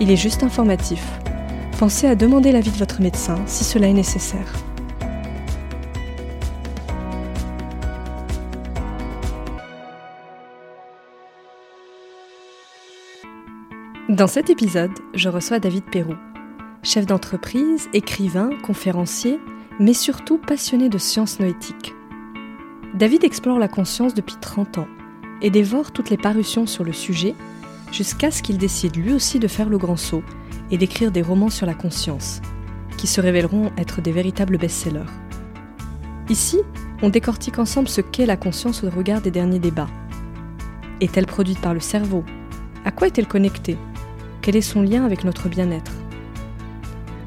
il est juste informatif. Pensez à demander l'avis de votre médecin si cela est nécessaire. Dans cet épisode, je reçois David Perrou, chef d'entreprise, écrivain, conférencier, mais surtout passionné de sciences noétiques. David explore la conscience depuis 30 ans et dévore toutes les parutions sur le sujet jusqu'à ce qu'il décide lui aussi de faire le grand saut et d'écrire des romans sur la conscience, qui se révéleront être des véritables best-sellers. Ici, on décortique ensemble ce qu'est la conscience au regard des derniers débats. Est-elle produite par le cerveau? À quoi est-elle connectée? Quel est son lien avec notre bien-être?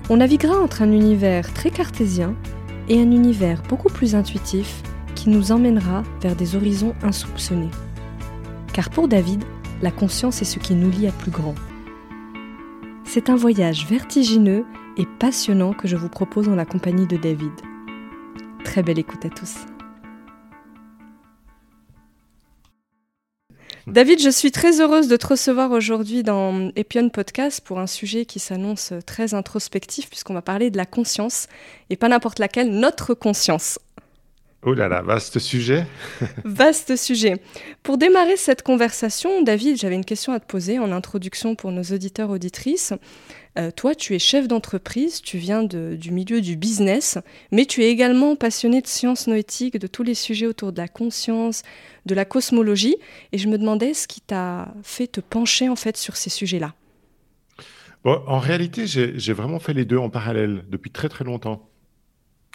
On naviguera entre un univers très cartésien et un univers beaucoup plus intuitif qui nous emmènera vers des horizons insoupçonnés. Car pour David, la conscience est ce qui nous lie à plus grand. C'est un voyage vertigineux et passionnant que je vous propose en la compagnie de David. Très belle écoute à tous. David, je suis très heureuse de te recevoir aujourd'hui dans Epion Podcast pour un sujet qui s'annonce très introspectif puisqu'on va parler de la conscience et pas n'importe laquelle, notre conscience. Oh là là, vaste sujet. vaste sujet. Pour démarrer cette conversation, David, j'avais une question à te poser en introduction pour nos auditeurs auditrices. Euh, toi, tu es chef d'entreprise, tu viens du milieu du business, mais tu es également passionné de sciences noétiques, de tous les sujets autour de la conscience, de la cosmologie, et je me demandais ce qui t'a fait te pencher en fait sur ces sujets-là. Bon, en réalité, j'ai vraiment fait les deux en parallèle depuis très très longtemps.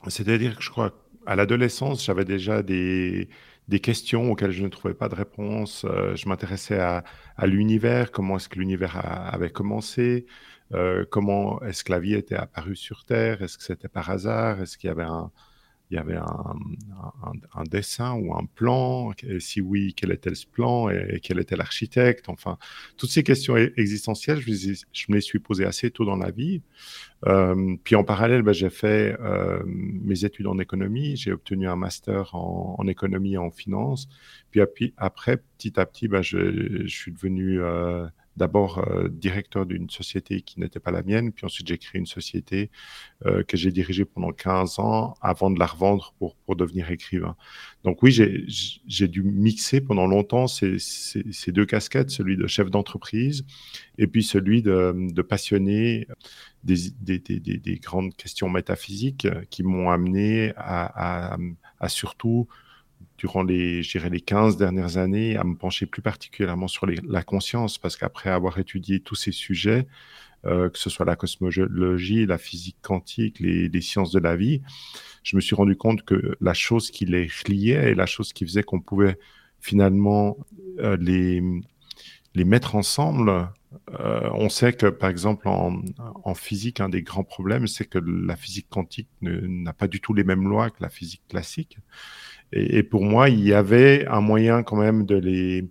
C'est-à-dire que je crois à l'adolescence, j'avais déjà des, des questions auxquelles je ne trouvais pas de réponse. Euh, je m'intéressais à, l'univers, comment est-ce que l'univers avait commencé, euh, comment est-ce que la vie était apparue sur Terre, est-ce que c'était par hasard, est-ce qu'il y avait un, il y avait un, un, dessin ou un plan et Si oui, quel était ce plan et, quel était l'architecte Enfin, toutes ces questions e-, existentielles, je, me les suis posées assez tôt dans la vie. Euh, puis en parallèle, ben, j'ai fait euh, mes études en économie. J'ai obtenu un master en, économie et en finance. Puis après, petit à petit, je, je, suis devenu euh, d'abord euh, directeur d'une société qui n'était pas la mienne, puis ensuite j'ai créé une société euh, que j'ai dirigée pendant 15 ans avant de la revendre pour, pour devenir écrivain. Donc oui, j'ai dû mixer pendant longtemps ces, ces, deux casquettes, celui de chef d'entreprise et puis celui de, passionné des, des, des, des, grandes questions métaphysiques qui m'ont amené à, à surtout durant les, les 15 dernières années à me pencher plus particulièrement sur la conscience, parce qu'après avoir étudié tous ces sujets, euh, que ce soit la cosmologie, la physique quantique, les, sciences de la vie, je me suis rendu compte que la chose qui les reliait et la chose qui faisait qu'on pouvait finalement euh, les, les mettre ensemble, euh, on sait que, par exemple, en, en, physique, un des grands problèmes, c'est que la physique quantique n'a pas du tout les mêmes lois que la physique classique. Et, pour moi, il y avait un moyen quand même de les,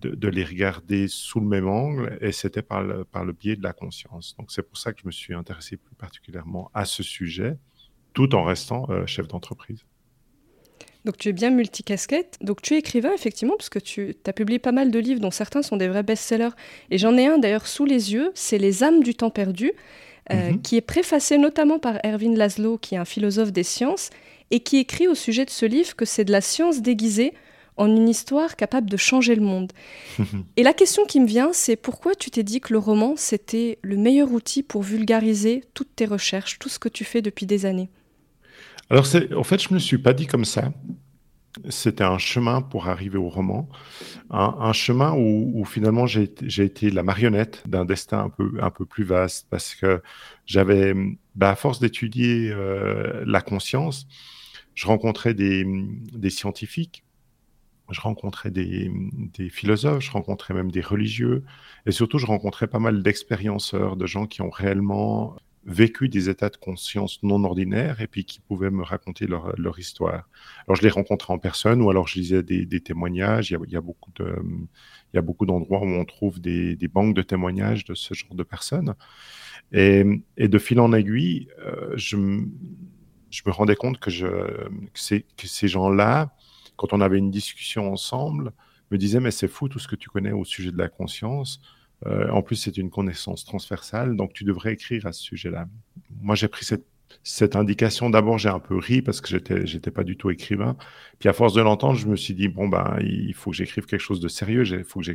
de, les regarder sous le même angle, et c'était par le, par le biais de la conscience. Donc c'est pour ça que je me suis intéressé plus particulièrement à ce sujet, tout en restant euh, chef d'entreprise. Donc tu es bien multicasquette. Donc tu es écrivain, effectivement, parce que tu as publié pas mal de livres, dont certains sont des vrais best-sellers. Et j'en ai un d'ailleurs sous les yeux, c'est Les âmes du temps perdu, euh, mhm. qui est préfacé notamment par Erwin Laszlo, qui est un philosophe des sciences, et qui écrit au sujet de ce livre que c'est de la science déguisée en une histoire capable de changer le monde. et la question qui me vient, c'est pourquoi tu t'es dit que le roman, c'était le meilleur outil pour vulgariser toutes tes recherches, tout ce que tu fais depuis des années? Alors, en fait, je ne me suis pas dit comme ça. C'était un chemin pour arriver au roman, un, chemin où, finalement j'ai été la marionnette d'un destin un peu, un peu plus vaste, parce que j'avais, bah, à force d'étudier euh, la conscience, je rencontrais des, scientifiques je rencontrais des, philosophes, je rencontrais même des religieux, et surtout je rencontrais pas mal d'expérienceurs, de gens qui ont réellement vécu des états de conscience non ordinaires et puis qui pouvaient me raconter leur, histoire. Alors je les rencontrais en personne ou alors je lisais des, témoignages. Il y, a, beaucoup de, il y a beaucoup d'endroits où on trouve des, banques de témoignages de ce genre de personnes. Et, et de fil en aiguille, euh, je, je, me rendais compte que, ces, gens-là, quand on avait une discussion ensemble, me disaient mais c'est fou tout ce que tu connais au sujet de la conscience. Euh, en plus, c'est une connaissance transversale, donc tu devrais écrire à ce sujet-là. Moi, j'ai pris cette, cette indication. D'abord, j'ai un peu ri parce que j'étais, j'étais pas du tout écrivain. Puis, à force de l'entendre, je me suis dit bon ben, il faut que j'écrive quelque chose de sérieux. Il faut que je,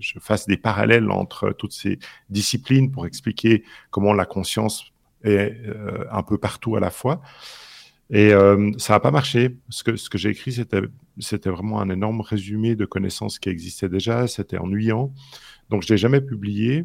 je, fasse des parallèles entre toutes ces disciplines pour expliquer comment la conscience est euh, un peu partout à la fois. Et euh, ça n'a pas marché. Ce que, ce que j'ai écrit, c'était, vraiment un énorme résumé de connaissances qui existaient déjà. C'était ennuyant. Donc, je l'ai jamais publié.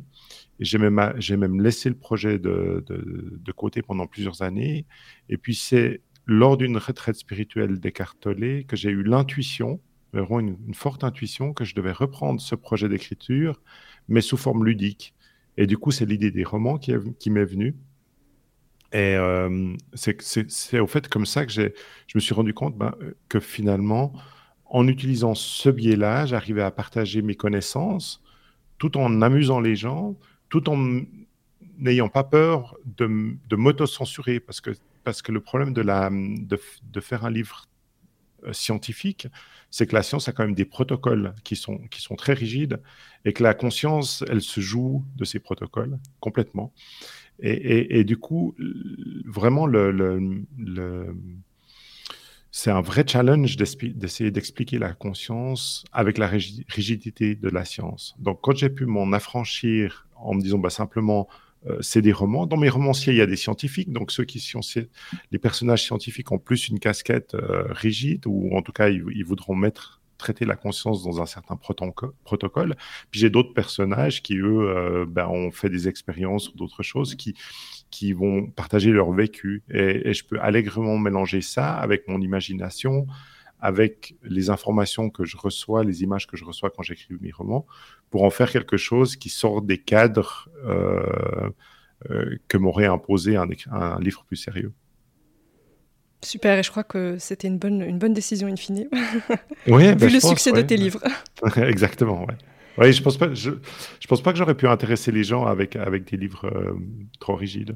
Et j'ai même, même laissé le projet de, de, côté pendant plusieurs années. Et puis, c'est lors d'une retraite spirituelle d'écartelé que j'ai eu l'intuition, vraiment une, forte intuition, que je devais reprendre ce projet d'écriture, mais sous forme ludique. Et du coup, c'est l'idée des romans qui m'est venue. Et euh, c'est au fait comme ça que je me suis rendu compte ben, que finalement, en utilisant ce biais-là, j'arrivais à partager mes connaissances tout en amusant les gens, tout en n'ayant pas peur de, de m'auto-censurer. Parce que, parce que le problème de, la, de, de faire un livre euh, scientifique, c'est que la science a quand même des protocoles qui sont, qui sont très rigides et que la conscience, elle se joue de ces protocoles complètement. Et, du coup, vraiment, c'est un vrai challenge d'essayer d'expliquer la conscience avec la rigidité de la science. Donc, quand j'ai pu m'en affranchir en me disant bah, simplement, euh, c'est des romans. Dans mes romanciers, il y a des scientifiques. Donc, ceux qui sont les personnages scientifiques ont plus une casquette euh, rigide, ou en tout cas, ils voudront mettre traiter la conscience dans un certain protocole. Puis j'ai d'autres personnages qui, eux, euh, ben, ont fait des expériences ou d'autres choses qui, qui vont partager leur vécu. Et, je peux allègrement mélanger ça avec mon imagination, avec les informations que je reçois, les images que je reçois quand j'écris mes romans, pour en faire quelque chose qui sort des cadres euh, euh, que m'aurait imposé un livre plus sérieux. Super, et je crois que c'était une bonne, une bonne décision in fine. Oui, Vu ben, le succès ouais. de tes livres. Exactement. Oui, je pense pas, je, je pense pas que j'aurais pu intéresser les gens avec, avec des livres euh, trop rigides.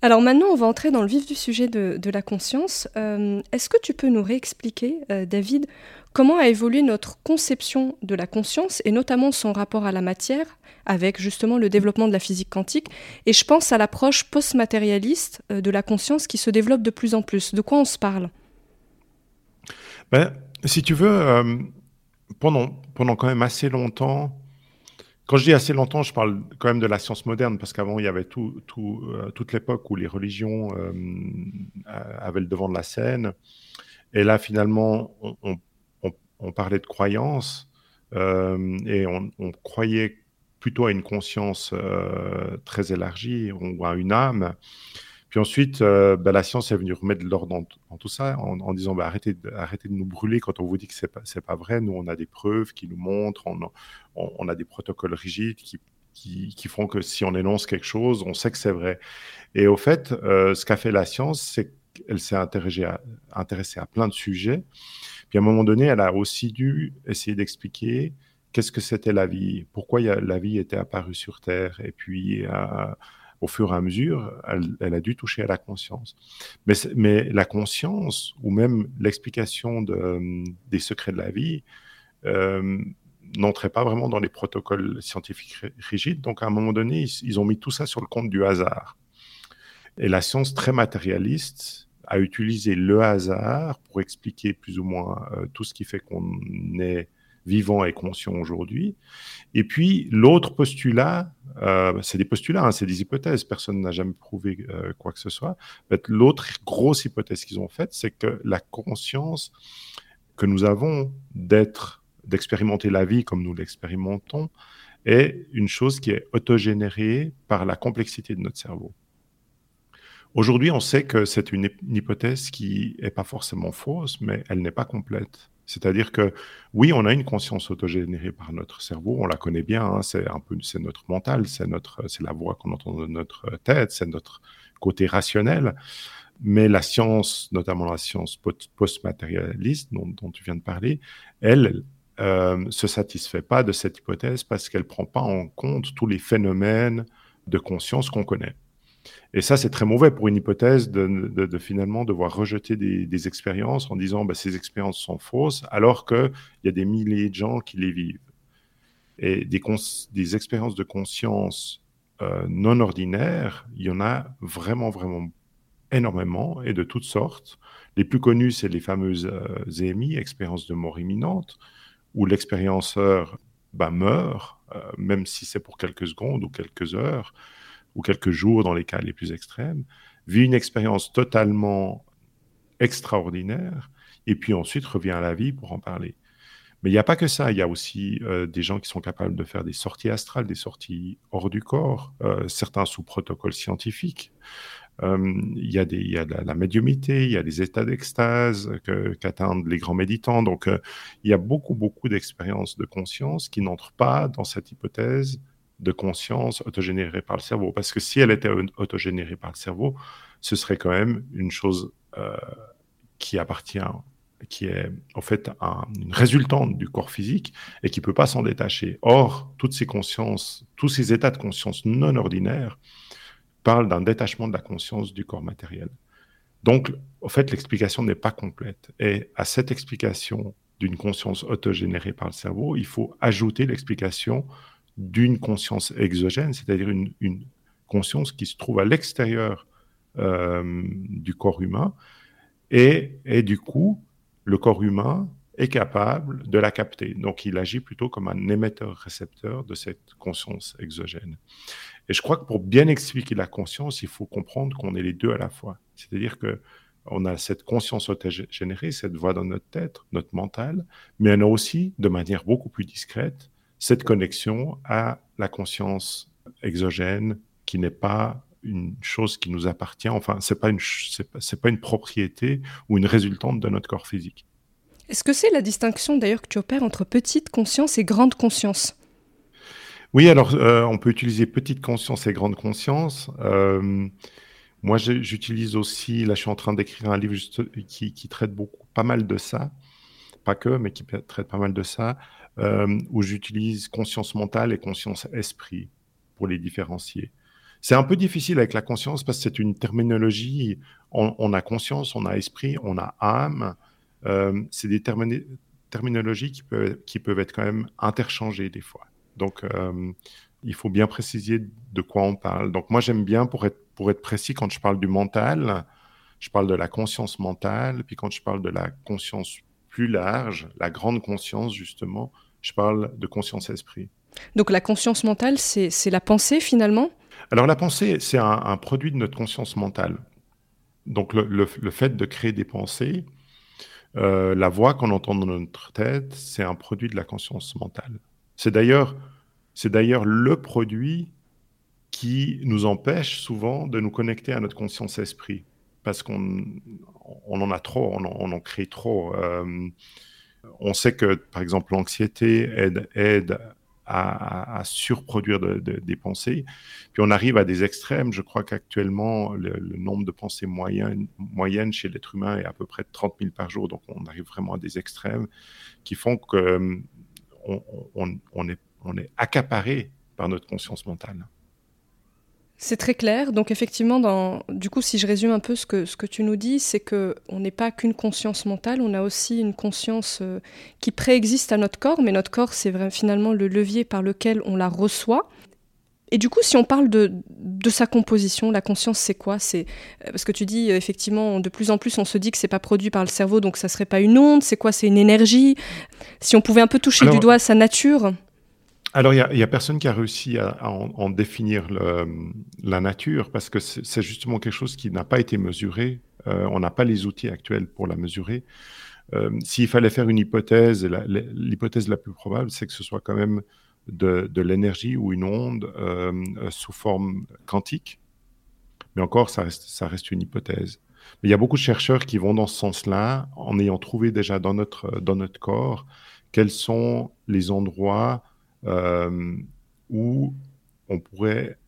Alors maintenant, on va entrer dans le vif du sujet de, de la conscience. Euh, Est-ce que tu peux nous réexpliquer, euh, David, comment a évolué notre conception de la conscience et notamment son rapport à la matière avec justement le développement de la physique quantique Et je pense à l'approche post-matérialiste euh, de la conscience qui se développe de plus en plus. De quoi on se parle? Ben, Si tu veux, euh, pendant, pendant quand même assez longtemps, quand je dis assez longtemps, je parle quand même de la science moderne, parce qu'avant, il y avait euh, toute l'époque où les religions avaient le devant de la scène. Et là, finalement, on, parlait de croyance euh, et on, croyait plutôt à une conscience euh, très élargie ou à une âme. Puis ensuite, euh, ben, la science est venue remettre de l'ordre dans, tout ça en, disant ben, arrêtez, de, arrêtez de nous brûler quand on vous dit que c'est pas, pas vrai. Nous, on a des preuves qui nous montrent, on, on, a des protocoles rigides qui, qui, font que si on énonce quelque chose, on sait que c'est vrai. Et au fait, euh, ce qu'a fait la science, c'est qu'elle s'est intéressée intéressée à plein de sujets. Puis à un moment donné, elle a aussi dû essayer d'expliquer qu'est-ce que c'était la vie, pourquoi la vie était apparue sur Terre, et puis euh, au fur et à mesure, elle, a dû toucher à la conscience. Mais, la conscience, ou même l'explication de, des secrets de la vie, euh, n'entrait pas vraiment dans les protocoles scientifiques rigides. Donc, à un moment donné, ils, ont mis tout ça sur le compte du hasard. Et la science très matérialiste a utilisé le hasard pour expliquer plus ou moins euh, tout ce qui fait qu'on est vivant et conscient aujourd'hui. Et puis, l'autre postulat, euh, c'est des postulats, hein, c'est des hypothèses, personne n'a jamais prouvé euh, quoi que ce soit. L'autre grosse hypothèse qu'ils ont faite, c'est que la conscience que nous avons d'être, d'expérimenter la vie comme nous l'expérimentons, est une chose qui est autogénérée par la complexité de notre cerveau. Aujourd'hui, on sait que c'est une, hypothèse qui n'est pas forcément fausse, mais elle n'est pas complète C'est-à-dire que oui, on a une conscience autogénérée par notre cerveau, on la connaît bien, hein, c'est un peu c'est notre mental, c'est notre c'est la voix qu'on entend de notre tête, c'est notre côté rationnel. Mais la science, notamment la science post-matérialiste dont, tu viens de parler, elle euh, se satisfait pas de cette hypothèse parce qu'elle prend pas en compte tous les phénomènes de conscience qu'on connaît. Et ça, c'est très mauvais pour une hypothèse de, finalement devoir rejeter des, expériences en disant bah, ces expériences sont fausses, alors qu'il y a des milliers de gens qui les vivent. Et des, expériences de conscience euh, non ordinaires, il y en a vraiment, vraiment énormément et de toutes sortes. Les plus connus, c'est les fameuses euh, EMI, expériences de mort imminente, où l'expérienceur bah, meurt, euh, même si c'est pour quelques secondes ou quelques heures ou quelques jours dans les cas les plus extrêmes, vit une expérience totalement extraordinaire et puis ensuite revient à la vie pour en parler. Mais il n'y a pas que ça, il y a aussi euh, des gens qui sont capables de faire des sorties astrales, des sorties hors du corps, euh, certains sous protocole scientifique. Euh, il y a, y a la, médiumité, il y a des états d'extase qu'atteignent les grands méditants. Donc, il y a beaucoup, beaucoup d'expériences de conscience qui n'entrent pas dans cette hypothèse de conscience autogénérée par le cerveau. Parce que si elle était autogénérée par le cerveau, ce serait quand même une chose euh, qui appartient, qui est en fait une résultante du corps physique et qui ne peut pas s'en détacher. Or, toutes ces consciences, tous ces états de conscience non ordinaires parlent d'un détachement de la conscience du corps matériel. Donc, en fait, l'explication n'est pas complète. Et à cette explication d'une conscience autogénérée par le cerveau, il faut ajouter l'explication d'une conscience exogène, c'est-à-dire une, conscience qui se trouve à l'extérieur euh, du corps humain, et, du coup, le corps humain est capable de la capter. Donc, il agit plutôt comme un émetteur-récepteur de cette conscience exogène. Et je crois que pour bien expliquer la conscience, il faut comprendre qu'on est les deux à la fois. C'est-à-dire que on a cette conscience autogénérée, cette voix dans notre tête, notre mental, mais on a aussi, de manière beaucoup plus discrète, cette connexion à la conscience exogène qui n'est pas une chose qui nous appartient. Enfin, c'est pas une c'est pas, une propriété ou une résultante de notre corps physique. Est-ce que c'est la distinction d'ailleurs que tu opères entre petite conscience et grande conscience? Oui, alors euh, on peut utiliser petite conscience et grande conscience. Euh, moi, j'utilise aussi, là je suis en train d'écrire un livre qui, qui, traite beaucoup, pas mal de ça, pas que, mais qui traite pas mal de ça, euh, où j'utilise conscience mentale et conscience esprit pour les différencier. C'est un peu difficile avec la conscience parce que c'est une terminologie, on, a conscience, on a esprit, on a âme. Euh, c'est des terminologies qui peuvent, être quand même interchangées des fois. Donc, euh, il faut bien préciser de quoi on parle. Donc, moi, j'aime bien, pour être précis, quand je parle du mental, je parle de la conscience mentale, puis quand je parle de la conscience plus large, la grande conscience, justement, je parle de conscience-esprit. Donc la conscience mentale, c'est la pensée finalement? Alors la pensée, c'est un, produit de notre conscience mentale. Donc le, fait de créer des pensées, euh, la voix qu'on entend dans notre tête, c'est un produit de la conscience mentale. C'est d'ailleurs, c'est d'ailleurs le produit qui nous empêche souvent de nous connecter à notre conscience-esprit, parce qu'on on en a trop, on en, crée trop. Euh, on sait que, par exemple, l'anxiété aide, à, surproduire des pensées. Puis on arrive à des extrêmes. Je crois qu'actuellement, le, nombre de pensées moyennes, chez l'être humain est à peu près de 30 000 par jour. Donc on arrive vraiment à des extrêmes qui font qu'on on, est, on est accaparé par notre conscience mentale. C'est très clair. Donc effectivement, dans, du coup, si je résume un peu ce que, ce que tu nous dis, c'est que on n'est pas qu'une conscience mentale, on a aussi une conscience euh, qui préexiste à notre corps, mais notre corps, c'est finalement le levier par lequel on la reçoit. Et du coup, si on parle de, de sa composition, la conscience, c'est quoi? C'est euh, parce que tu dis effectivement, de plus en plus, on se dit que c'est pas produit par le cerveau, donc ça serait pas une onde. C'est quoi? C'est une énergie? Si on pouvait un peu toucher du doigt sa nature. Alors, il n'y a, personne qui a réussi à, en, définir la nature parce que c'est justement quelque chose qui n'a pas été mesuré. Euh, on n'a pas les outils actuels pour la mesurer. Euh, s'il fallait faire une hypothèse, l'hypothèse la, plus probable, c'est que ce soit quand même de, l'énergie ou une onde euh, sous forme quantique. Mais encore, ça reste, ça reste une hypothèse. Mais il y a beaucoup de chercheurs qui vont dans ce sens-là, en ayant trouvé déjà dans notre, dans notre corps quels sont les endroits euh, où on pourrait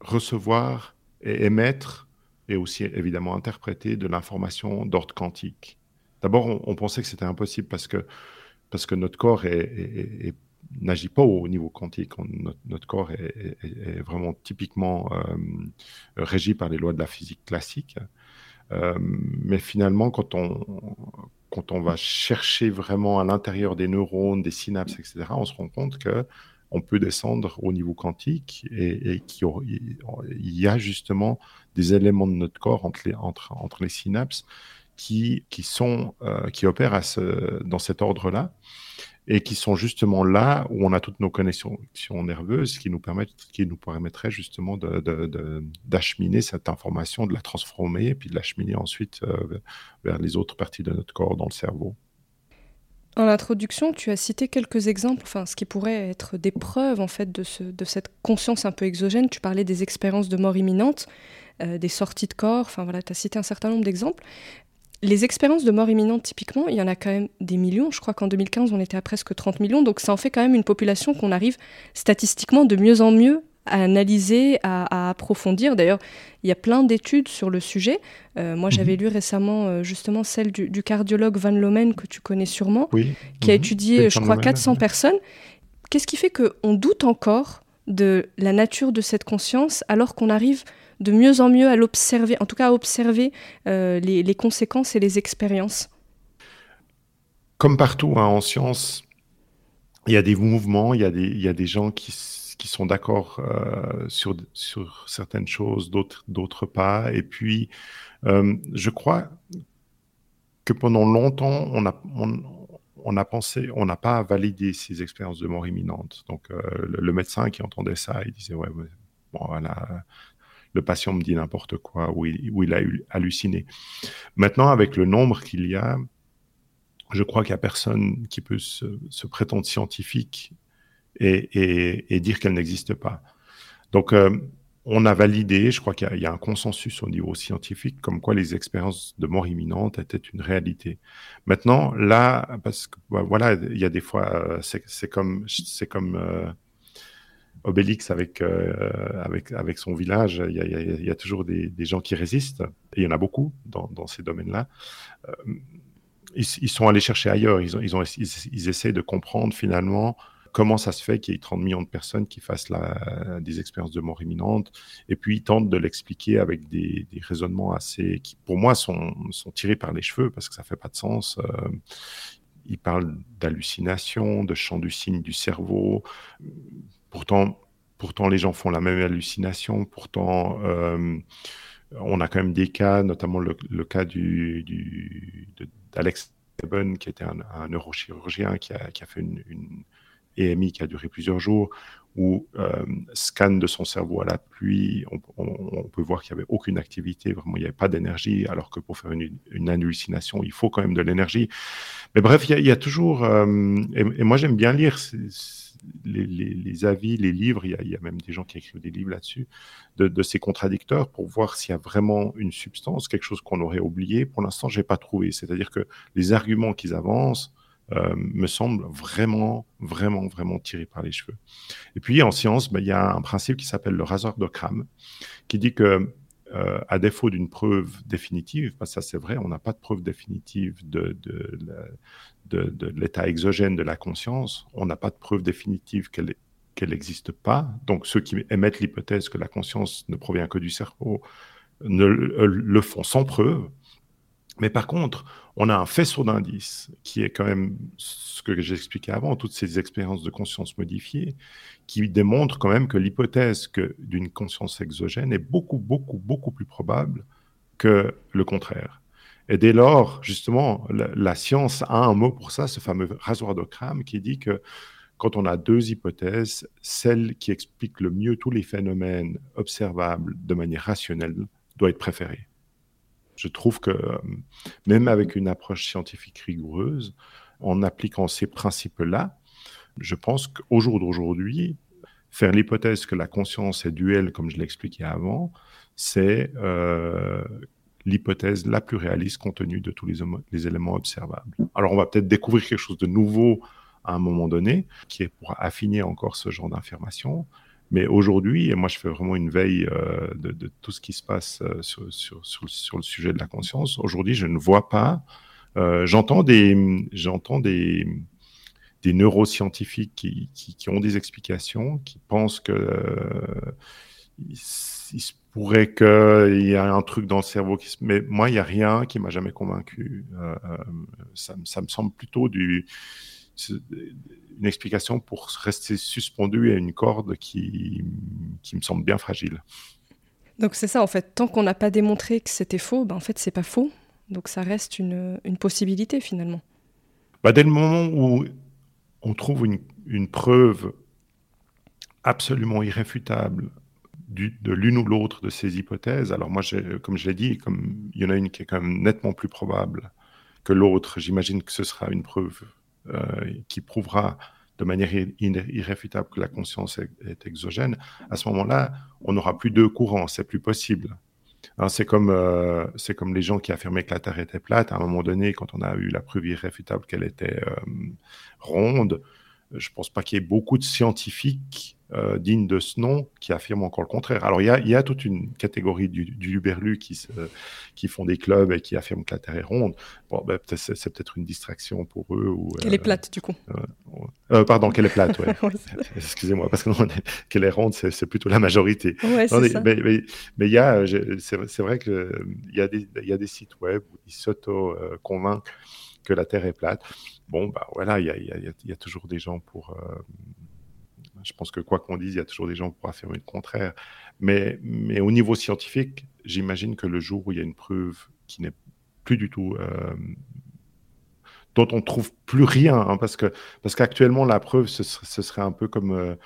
recevoir et émettre et aussi évidemment interpréter de l'information d'ordre quantique. D'abord, on, pensait que c'était impossible parce que, parce que notre corps n'agit pas au niveau quantique. notre, corps est, vraiment typiquement euh, régi par les lois de la physique classique. Euh, mais finalement, quand on, quand on va chercher vraiment à l'intérieur des neurones, des synapses, etc., on se rend compte que on peut descendre au niveau quantique et, qu'il y a justement des éléments de notre corps entre les, synapses qui, euh, opèrent dans cet ordre-là et qui sont justement là où on a toutes nos connexions nerveuses qui nous, permettent, qui nous permettraient justement d'acheminer cette information, de la transformer puis de l'acheminer ensuite euh, vers les autres parties de notre corps dans le cerveau. En introduction, tu as cité quelques exemples, enfin, ce qui pourrait être des preuves en fait de cette conscience un peu exogène. Tu parlais des expériences de mort imminente, euh, des sorties de corps, enfin voilà, tu as cité un certain nombre d'exemples. Les expériences de mort imminente, typiquement, il y en a quand même des millions. Je crois qu'en 2015, on était à presque 30 millions. Donc ça en fait quand même une population qu'on arrive statistiquement de mieux en mieux à analyser, à, approfondir. D'ailleurs, il y a plein d'études sur le sujet. Euh, moi, j'avais mhm. lu récemment euh, justement celle du, cardiologue Van Lomen, que tu connais sûrement, qui a mhm. étudié, je crois, 400 personnes. Qu'est-ce qui fait qu'on doute encore de la nature de cette conscience alors qu'on arrive de mieux en mieux à l'observer, en tout cas à observer euh, les, conséquences et les expériences Comme partout hein, en science, il y a des mouvements, il y a des, gens qui sont d'accord euh, sur, certaines choses, d'autres pas. Et puis, euh, je crois que pendant longtemps, on n'a pas validé ces expériences de mort imminente. Donc, le, médecin qui entendait ça, il disait, ouais, bon, voilà, le patient me dit n'importe quoi, ou il, a halluciné. Maintenant, avec le nombre qu'il y a, je crois qu'il n'y a personne qui peut se, se prétendre scientifique et, dire qu'elle n'existe pas. Donc, euh, on a validé, je crois qu'il y, a un consensus au niveau scientifique, comme quoi les expériences de mort imminente étaient une réalité. Maintenant, là, parce que bah, voilà, il y a des fois, euh, c'est comme, c'est comme euh, Obélix avec, avec, avec son village, il y a, toujours des, gens qui résistent, et il y en a beaucoup dans, ces domaines-là. Ils, sont allés chercher ailleurs, ils, ont, ils, ont, ils essaient de comprendre finalement comment ça se fait qu'il y ait 30 millions de personnes qui fassent la, des expériences de mort imminente, et puis ils tentent de l'expliquer avec des, raisonnements assez, qui pour moi sont, sont, tirés par les cheveux, parce que ça fait pas de sens. Euh, ils parlent d'hallucination, de champ du signe du cerveau. Pourtant, pourtant, les gens font la même hallucination. Pourtant, euh, on a quand même des cas, notamment le, cas d'Alex Eben, qui était un, neurochirurgien qui a, fait une, EMI qui a duré plusieurs jours, ou euh, scan de son cerveau à la pluie, on, peut voir qu'il n'y avait aucune activité, vraiment il n'y avait pas d'énergie, alors que pour faire une, hallucination, il faut quand même de l'énergie. Mais bref, il y, a, toujours, euh, et, moi j'aime bien lire les, avis, les livres, il y, a, même des gens qui écrivent des livres là-dessus, de, de, ces contradicteurs pour voir s'il y a vraiment une substance, quelque chose qu'on aurait oublié. Pour l'instant, je n'ai pas trouvé. C'est-à-dire que les arguments qu'ils avancent, euh, me semble vraiment, vraiment, vraiment tiré par les cheveux. Et puis en science, ben, il y a un principe qui s'appelle le rasoir d'Occam, qui dit que euh, à défaut d'une preuve définitive, parce que ça c'est vrai, on n'a pas de preuve définitive de, l'état exogène de la conscience, on n'a pas de preuve définitive qu'elle n'existe pas. Donc ceux qui émettent l'hypothèse que la conscience ne provient que du cerveau ne le font sans preuve. Mais par contre, on a un faisceau d'indices qui est quand même ce que j'expliquais avant, toutes ces expériences de conscience modifiée, qui démontrent quand même que l'hypothèse d'une conscience exogène est beaucoup, beaucoup, beaucoup plus probable que le contraire. Et dès lors, justement, la, science a un mot pour ça, ce fameux rasoir d'Occam, qui dit que quand on a deux hypothèses, celle qui explique le mieux tous les phénomènes observables de manière rationnelle doit être préférée. Je trouve que euh, même avec une approche scientifique rigoureuse, en appliquant ces principes-là, je pense qu'au jour d'aujourd'hui, faire l'hypothèse que la conscience est duelle, comme je l'expliquais avant, c'est euh, l'hypothèse la plus réaliste compte tenu de tous les, éléments observables. Alors on va peut-être découvrir quelque chose de nouveau à un moment donné, qui est pour affiner encore ce genre d'informations. Mais aujourd'hui, et moi je fais vraiment une veille euh, de, tout ce qui se passe euh, sur, sur, sur, le sujet de la conscience, aujourd'hui je ne vois pas, euh, j'entends des, j'entends des, des neuroscientifiques qui, qui, ont des explications, qui pensent que il, se pourrait qu'il y ait un truc dans le cerveau qui. Mais moi, il n'y a rien qui m'a jamais convaincu. ça, ça, me semble plutôt du une explication pour rester suspendu à une corde qui, qui me semble bien fragile. Donc c'est ça en fait, tant qu'on n'a pas démontré que c'était faux, ben en fait c'est pas faux, donc ça reste une, une possibilité finalement. Bah, dès le moment où on trouve une, une preuve absolument irréfutable du, de l'une ou l'autre de ces hypothèses, alors moi comme je l'ai dit, comme il y en a une qui est quand même nettement plus probable que l'autre, j'imagine que ce sera une preuve qui prouvera de manière irréfutable que la conscience est, exogène, à ce moment-là, on n'aura plus deux courants, c'est plus possible. Hein, c'est comme, euh, comme les gens qui affirmaient que la Terre était plate. À un moment donné, quand on a eu la preuve irréfutable qu'elle était euh, ronde, je ne pense pas qu'il y ait beaucoup de scientifiques euh, dignes de ce nom qui affirment encore le contraire. Alors, il y a, toute une catégorie du, du qui, qui font des clubs et qui affirment que la Terre est ronde. Bon, ben, c'est, peut-être une distraction pour eux. Ou, qu'elle est euh, plate, du coup. Euh, pardon, qu'elle est plate, ouais. Excusez-moi, parce que qu'elle est ronde, c'est, plutôt la majorité. Ouais, c'est ça. Mais, mais, il y a, c'est, vrai qu'il y, a des, y a des sites web où ils s'auto-convainquent que la Terre est plate. Bon, bah voilà, il y a, y, toujours des gens pour je pense que quoi qu'on dise, il y a toujours des gens pour affirmer le contraire. Mais, mais au niveau scientifique, j'imagine que le jour où il y a une preuve qui n'est plus du tout euh, dont on trouve plus rien, hein, parce que parce qu'actuellement la preuve ce, serait un peu comme euh,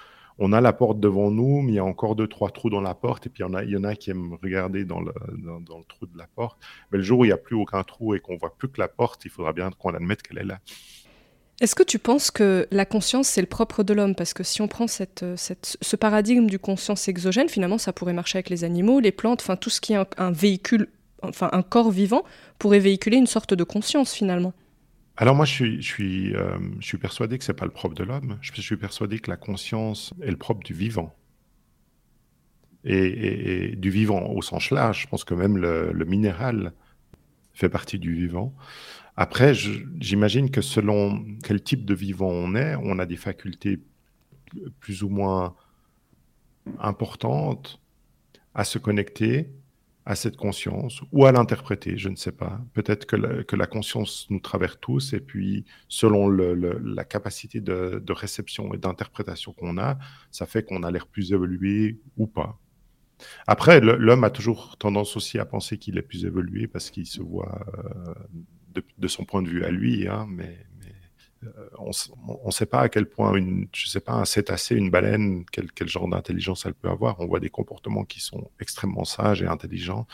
on a la porte devant nous, mais il y a encore deux trois trous dans la porte, et puis il y en a il y en a qui aiment regarder dans le dans, le trou de la porte. Mais le jour où il n'y a plus aucun trou et qu'on voit plus que la porte, il faudra bien qu'on admette qu'elle est là. Est-ce que tu penses que la conscience, c'est le propre de l'homme? Parce que si on prend cette, cette, ce paradigme du conscience exogène, finalement, ça pourrait marcher avec les animaux, les plantes, enfin tout ce qui est un, véhicule, enfin un corps vivant, pourrait véhiculer une sorte de conscience finalement. Alors moi, je suis, euh, persuadé que c'est pas le propre de l'homme. Je, suis persuadé que la conscience est le propre du vivant. Et, du vivant au sens large. Je pense que même le minéral fait partie du vivant. Après, j'imagine que selon quel type de vivant on est, on a des facultés plus ou moins importantes à se connecter à cette conscience ou à l'interpréter, je ne sais pas. Peut-être que, la, conscience nous traverse tous et puis selon la capacité de, réception et d'interprétation qu'on a, ça fait qu'on a l'air plus évolué ou pas. Après, l'homme a toujours tendance aussi à penser qu'il est plus évolué parce qu'il se voit euh, de, son point de vue à lui, hein, mais, on ne sait pas à quel point, une, je sais pas, un cétacé, une baleine, quel, quel genre d'intelligence elle peut avoir. On voit des comportements qui sont extrêmement sages et intelligents.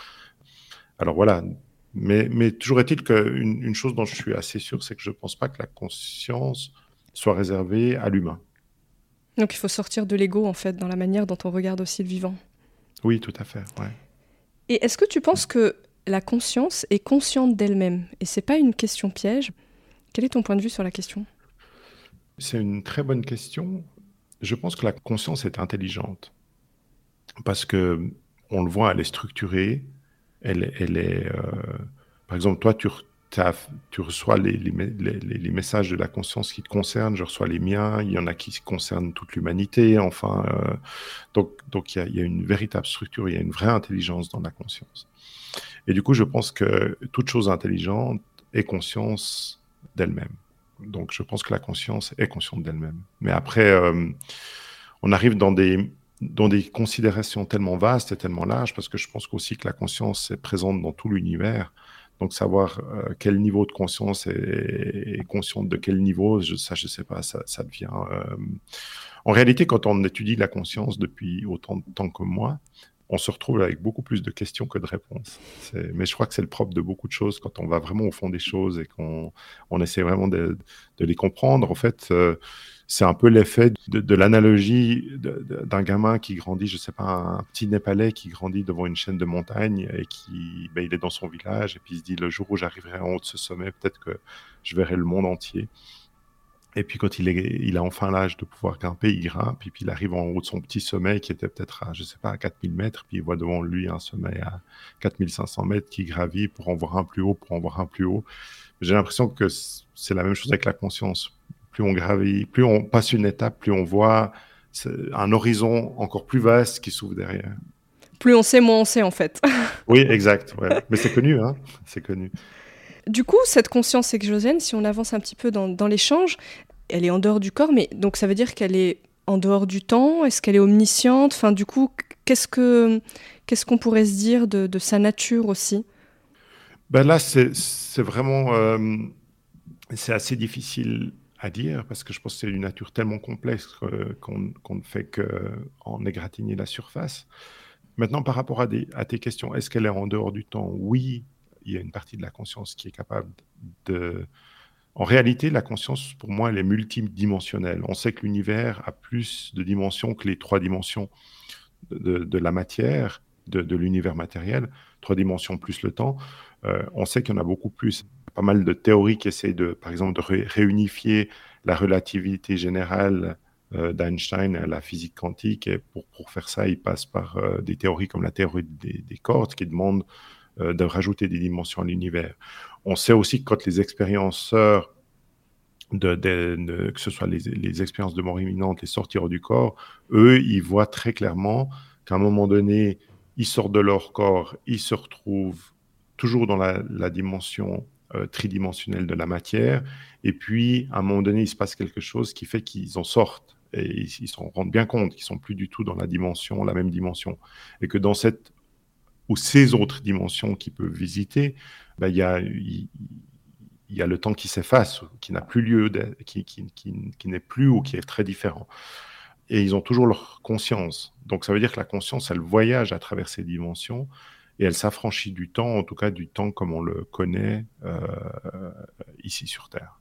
Alors voilà, mais, mais toujours est-il qu'une une chose dont je suis assez sûr, c'est que je ne pense pas que la conscience soit réservée à l'humain. Donc il faut sortir de l'ego, en fait, dans la manière dont on regarde aussi le vivant. Oui, tout à fait, ouais. Et est-ce que tu penses que la conscience est consciente d'elle-même? Et c'est pas une question piège. Quel est ton point de vue sur la question? C'est une très bonne question. Je pense que la conscience est intelligente parce que on le voit, elle est structurée. Elle, est, euh, par exemple, toi, tu, reçois les, messages de la conscience qui te concernent, je reçois les miens, il y en a qui concernent toute l'humanité, enfin. Euh, donc, donc il y, a, une véritable structure, il y a une vraie intelligence dans la conscience. Et du coup, je pense que toute chose intelligente est conscience d'elle-même. Donc, je pense que la conscience est consciente d'elle-même. Mais après, euh, on arrive dans des, dans des considérations tellement vastes et tellement larges, parce que je pense aussi que la conscience est présente dans tout l'univers. Donc, savoir euh, quel niveau de conscience est, consciente de quel niveau, je, ça, je ne sais pas, ça, ça devient. Euh, en réalité, quand on étudie la conscience depuis autant de temps que moi, on se retrouve avec beaucoup plus de questions que de réponses. Mais je crois que c'est le propre de beaucoup de choses quand on va vraiment au fond des choses et qu'on on essaie vraiment de, les comprendre. En fait, euh, c'est un peu l'effet de, l'analogie d'un gamin qui grandit, je sais pas, un petit Népalais qui grandit devant une chaîne de montagnes et qui, ben, il est dans son village et puis il se dit le jour où j'arriverai en haut de ce sommet, peut-être que je verrai le monde entier. Et puis quand il, est, il a enfin l'âge de pouvoir grimper, il grimpe, et puis il arrive en haut de son petit sommet qui était peut-être à, je sais pas, à 4000 mètres, puis il voit devant lui un sommet à 4500 mètres qui gravit pour en voir un plus haut, pour en voir un plus haut. J'ai l'impression que c'est la même chose avec la conscience. Plus on gravit, plus on passe une étape, plus on voit un horizon encore plus vaste qui s'ouvre derrière. Plus on sait, moins on sait en fait. oui, exact. Mais c'est connu, hein c'est connu. Du coup, cette conscience exogène, si on avance un petit peu dans, dans l'échange, elle est en dehors du corps, mais donc ça veut dire qu'elle est en dehors du temps Est-ce qu'elle est omnisciente? Du coup, qu'est-ce que qu'est-ce qu'on pourrait se dire de, sa nature aussi? Ben Là, c'est vraiment euh, c'est assez difficile à dire parce que je pense que c'est une nature tellement complexe qu'on ne fait qu'en égratigner la surface. Maintenant, par rapport à, des, à tes questions, est-ce qu'elle est en dehors du temps? Oui, il y a une partie de la conscience qui est capable de... En réalité, la conscience, pour moi, elle est multidimensionnelle. On sait que l'univers a plus de dimensions que les trois dimensions de, la matière, de, l'univers matériel, trois dimensions plus le temps. Euh, on sait qu'il y en a beaucoup plus. Pas mal de théories qui essayent, de, par exemple, de réunifier la relativité générale euh, d'Einstein à la physique quantique. Et pour, pour faire ça, ils passent par euh, des théories comme la théorie des, des cordes qui demandent de rajouter des dimensions à l'univers. On sait aussi que quand les expérienceurs, que ce soit les, expériences de mort imminente, les sortir du corps, eux, ils voient très clairement qu'à un moment donné, ils sortent de leur corps, ils se retrouvent toujours dans la, dimension euh, tridimensionnelle de la matière, et puis à un moment donné, il se passe quelque chose qui fait qu'ils en sortent et ils, se rendent bien compte qu'ils sont plus du tout dans la dimension, la même dimension, et que dans cette ou ces autres dimensions qu'ils peuvent visiter, ben, il y, a, le temps qui s'efface, qui n'a plus lieu, qui n'est plus ou qui est très différent. Et ils ont toujours leur conscience. Donc ça veut dire que la conscience, elle voyage à travers ces dimensions et elle s'affranchit du temps, en tout cas du temps comme on le connaît euh, ici sur Terre.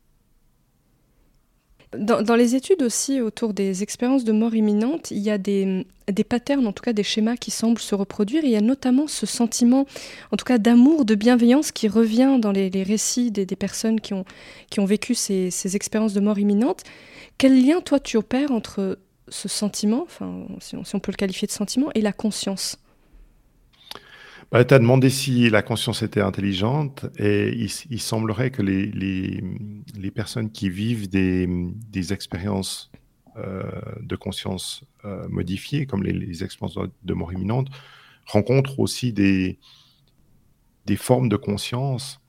Dans, les études aussi autour des expériences de mort imminente, il y a des, des, patterns, en tout cas des schémas qui semblent se reproduire. Il y a notamment ce sentiment, en tout cas d'amour, de bienveillance qui revient dans les, récits des, personnes qui ont, qui ont vécu ces, ces, expériences de mort imminente. Quel lien, toi, tu opères entre ce sentiment, enfin, si on peut le qualifier de sentiment, et la conscience? Bah, tu as demandé si la conscience était intelligente et il, semblerait que les, les, personnes qui vivent des, des expériences euh, de conscience euh, modifiées, comme les, expériences de, mort imminente, rencontrent aussi des, des formes de conscience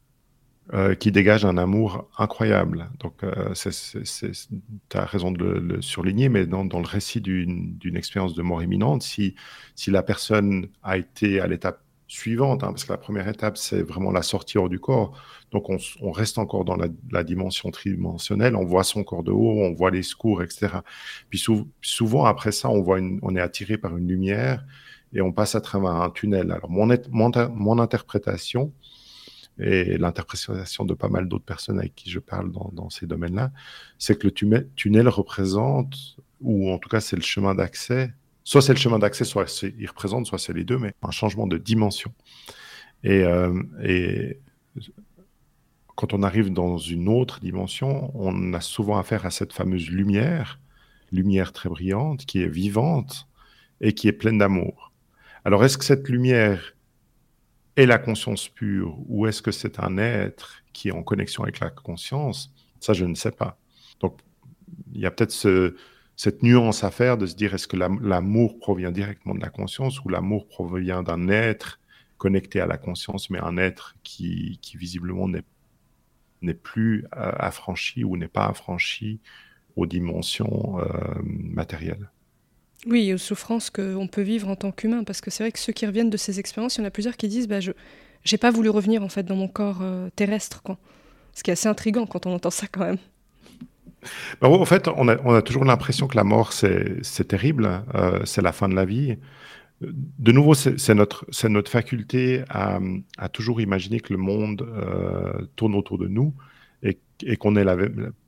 euh, qui dégagent un amour incroyable. Donc, tu as raison de le, surligner, mais dans, dans le récit d'une expérience de mort imminente, si, si la personne a été à l'étape suivante, hein, parce que la première étape, c'est vraiment la sortie hors du corps. Donc, on, reste encore dans la, dimension tridimensionnelle, on voit son corps de haut, on voit les secours, etc. Puis souvent, après ça, on, voit on est attiré par une lumière et on passe à travers un tunnel. Alors, mon, mon, interprétation, et l'interprétation de pas mal d'autres personnes avec qui je parle dans ces domaines-là, c'est que le tunnel représente, ou en tout cas c'est le chemin d'accès soit c'est le chemin d'accès, soit il représente, soit c'est les deux, mais un changement de dimension. Et, euh, et, quand on arrive dans une autre dimension, on a souvent affaire à cette fameuse lumière, lumière très brillante, qui est vivante et qui est pleine d'amour. Alors est-ce que cette lumière est la conscience pure ou est-ce que c'est un être qui est en connexion avec la conscience? Ça, je ne sais pas. Donc, il y a peut-être ce, cette nuance à faire de se dire est-ce que l'amour provient directement de la conscience ou l'amour provient d'un être connecté à la conscience, mais un être qui, visiblement n'est plus euh, affranchi ou n'est pas affranchi aux dimensions euh, matérielles? Oui, aux souffrances qu'on peut vivre en tant qu'humain, parce que c'est vrai que ceux qui reviennent de ces expériences, il y en a plusieurs qui disent bah, je n'ai pas voulu revenir en fait dans mon corps euh, terrestre, quoi. Ce qui est assez intriguant quand on entend ça quand même. Bah, en fait, on a, toujours l'impression que la mort, c'est terrible, euh, c'est la fin de la vie. De nouveau, c'est notre, faculté à, toujours imaginer que le monde euh, tourne autour de nous et qu'on est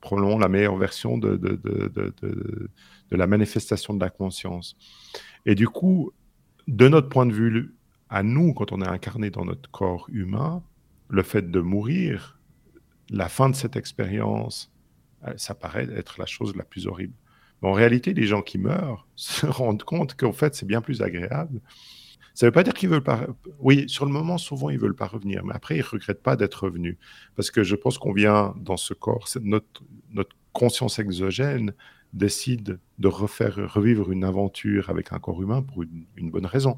probablement la meilleure version de, la manifestation de la conscience. Et du coup, de notre point de vue, à nous, quand on est incarné dans notre corps humain, le fait de mourir, la fin de cette expérience, ça paraît être la chose la plus horrible. Mais en réalité, les gens qui meurent se rendent compte qu'en fait, c'est bien plus agréable. Ça ne veut pas dire qu'ils veulent pas. Oui, sur le moment, souvent, ils veulent pas revenir, mais après, ils regrettent pas d'être revenus, parce que je pense qu'on vient dans ce corps, notre notre conscience exogène décide de refaire revivre une aventure avec un corps humain pour une, bonne raison.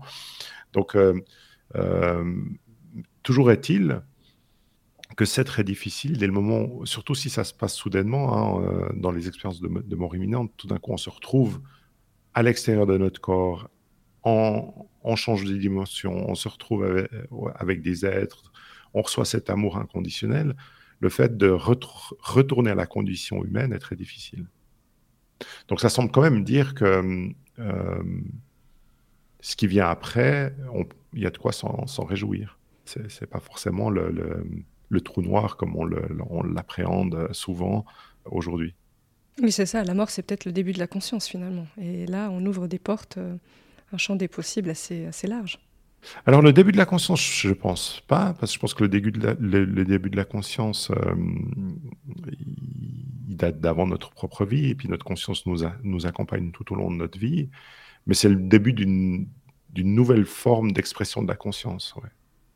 Donc, euh, euh, toujours est-il que c'est très difficile dès le moment, surtout si ça se passe soudainement, hein, euh, dans les expériences de, mort imminente, tout d'un coup on se retrouve à l'extérieur de notre corps, on, change de dimension, on se retrouve avec, des êtres, on reçoit cet amour inconditionnel. Le fait de retourner à la condition humaine est très difficile. Donc ça semble quand même dire que euh, ce qui vient après, il y a de quoi s'en réjouir. C'est pas forcément le trou noir comme on l'appréhende souvent aujourd'hui. Oui, c'est ça. La mort, c'est peut-être le début de la conscience finalement. Et là, on ouvre des portes, euh, un champ des possibles assez, assez large. Alors le début de la conscience, je ne pense pas, parce que je pense que le début de la, le, début de la conscience, euh, il date d'avant notre propre vie, et puis notre conscience nous, nous accompagne tout au long de notre vie, mais c'est le début d'une nouvelle forme d'expression de la conscience.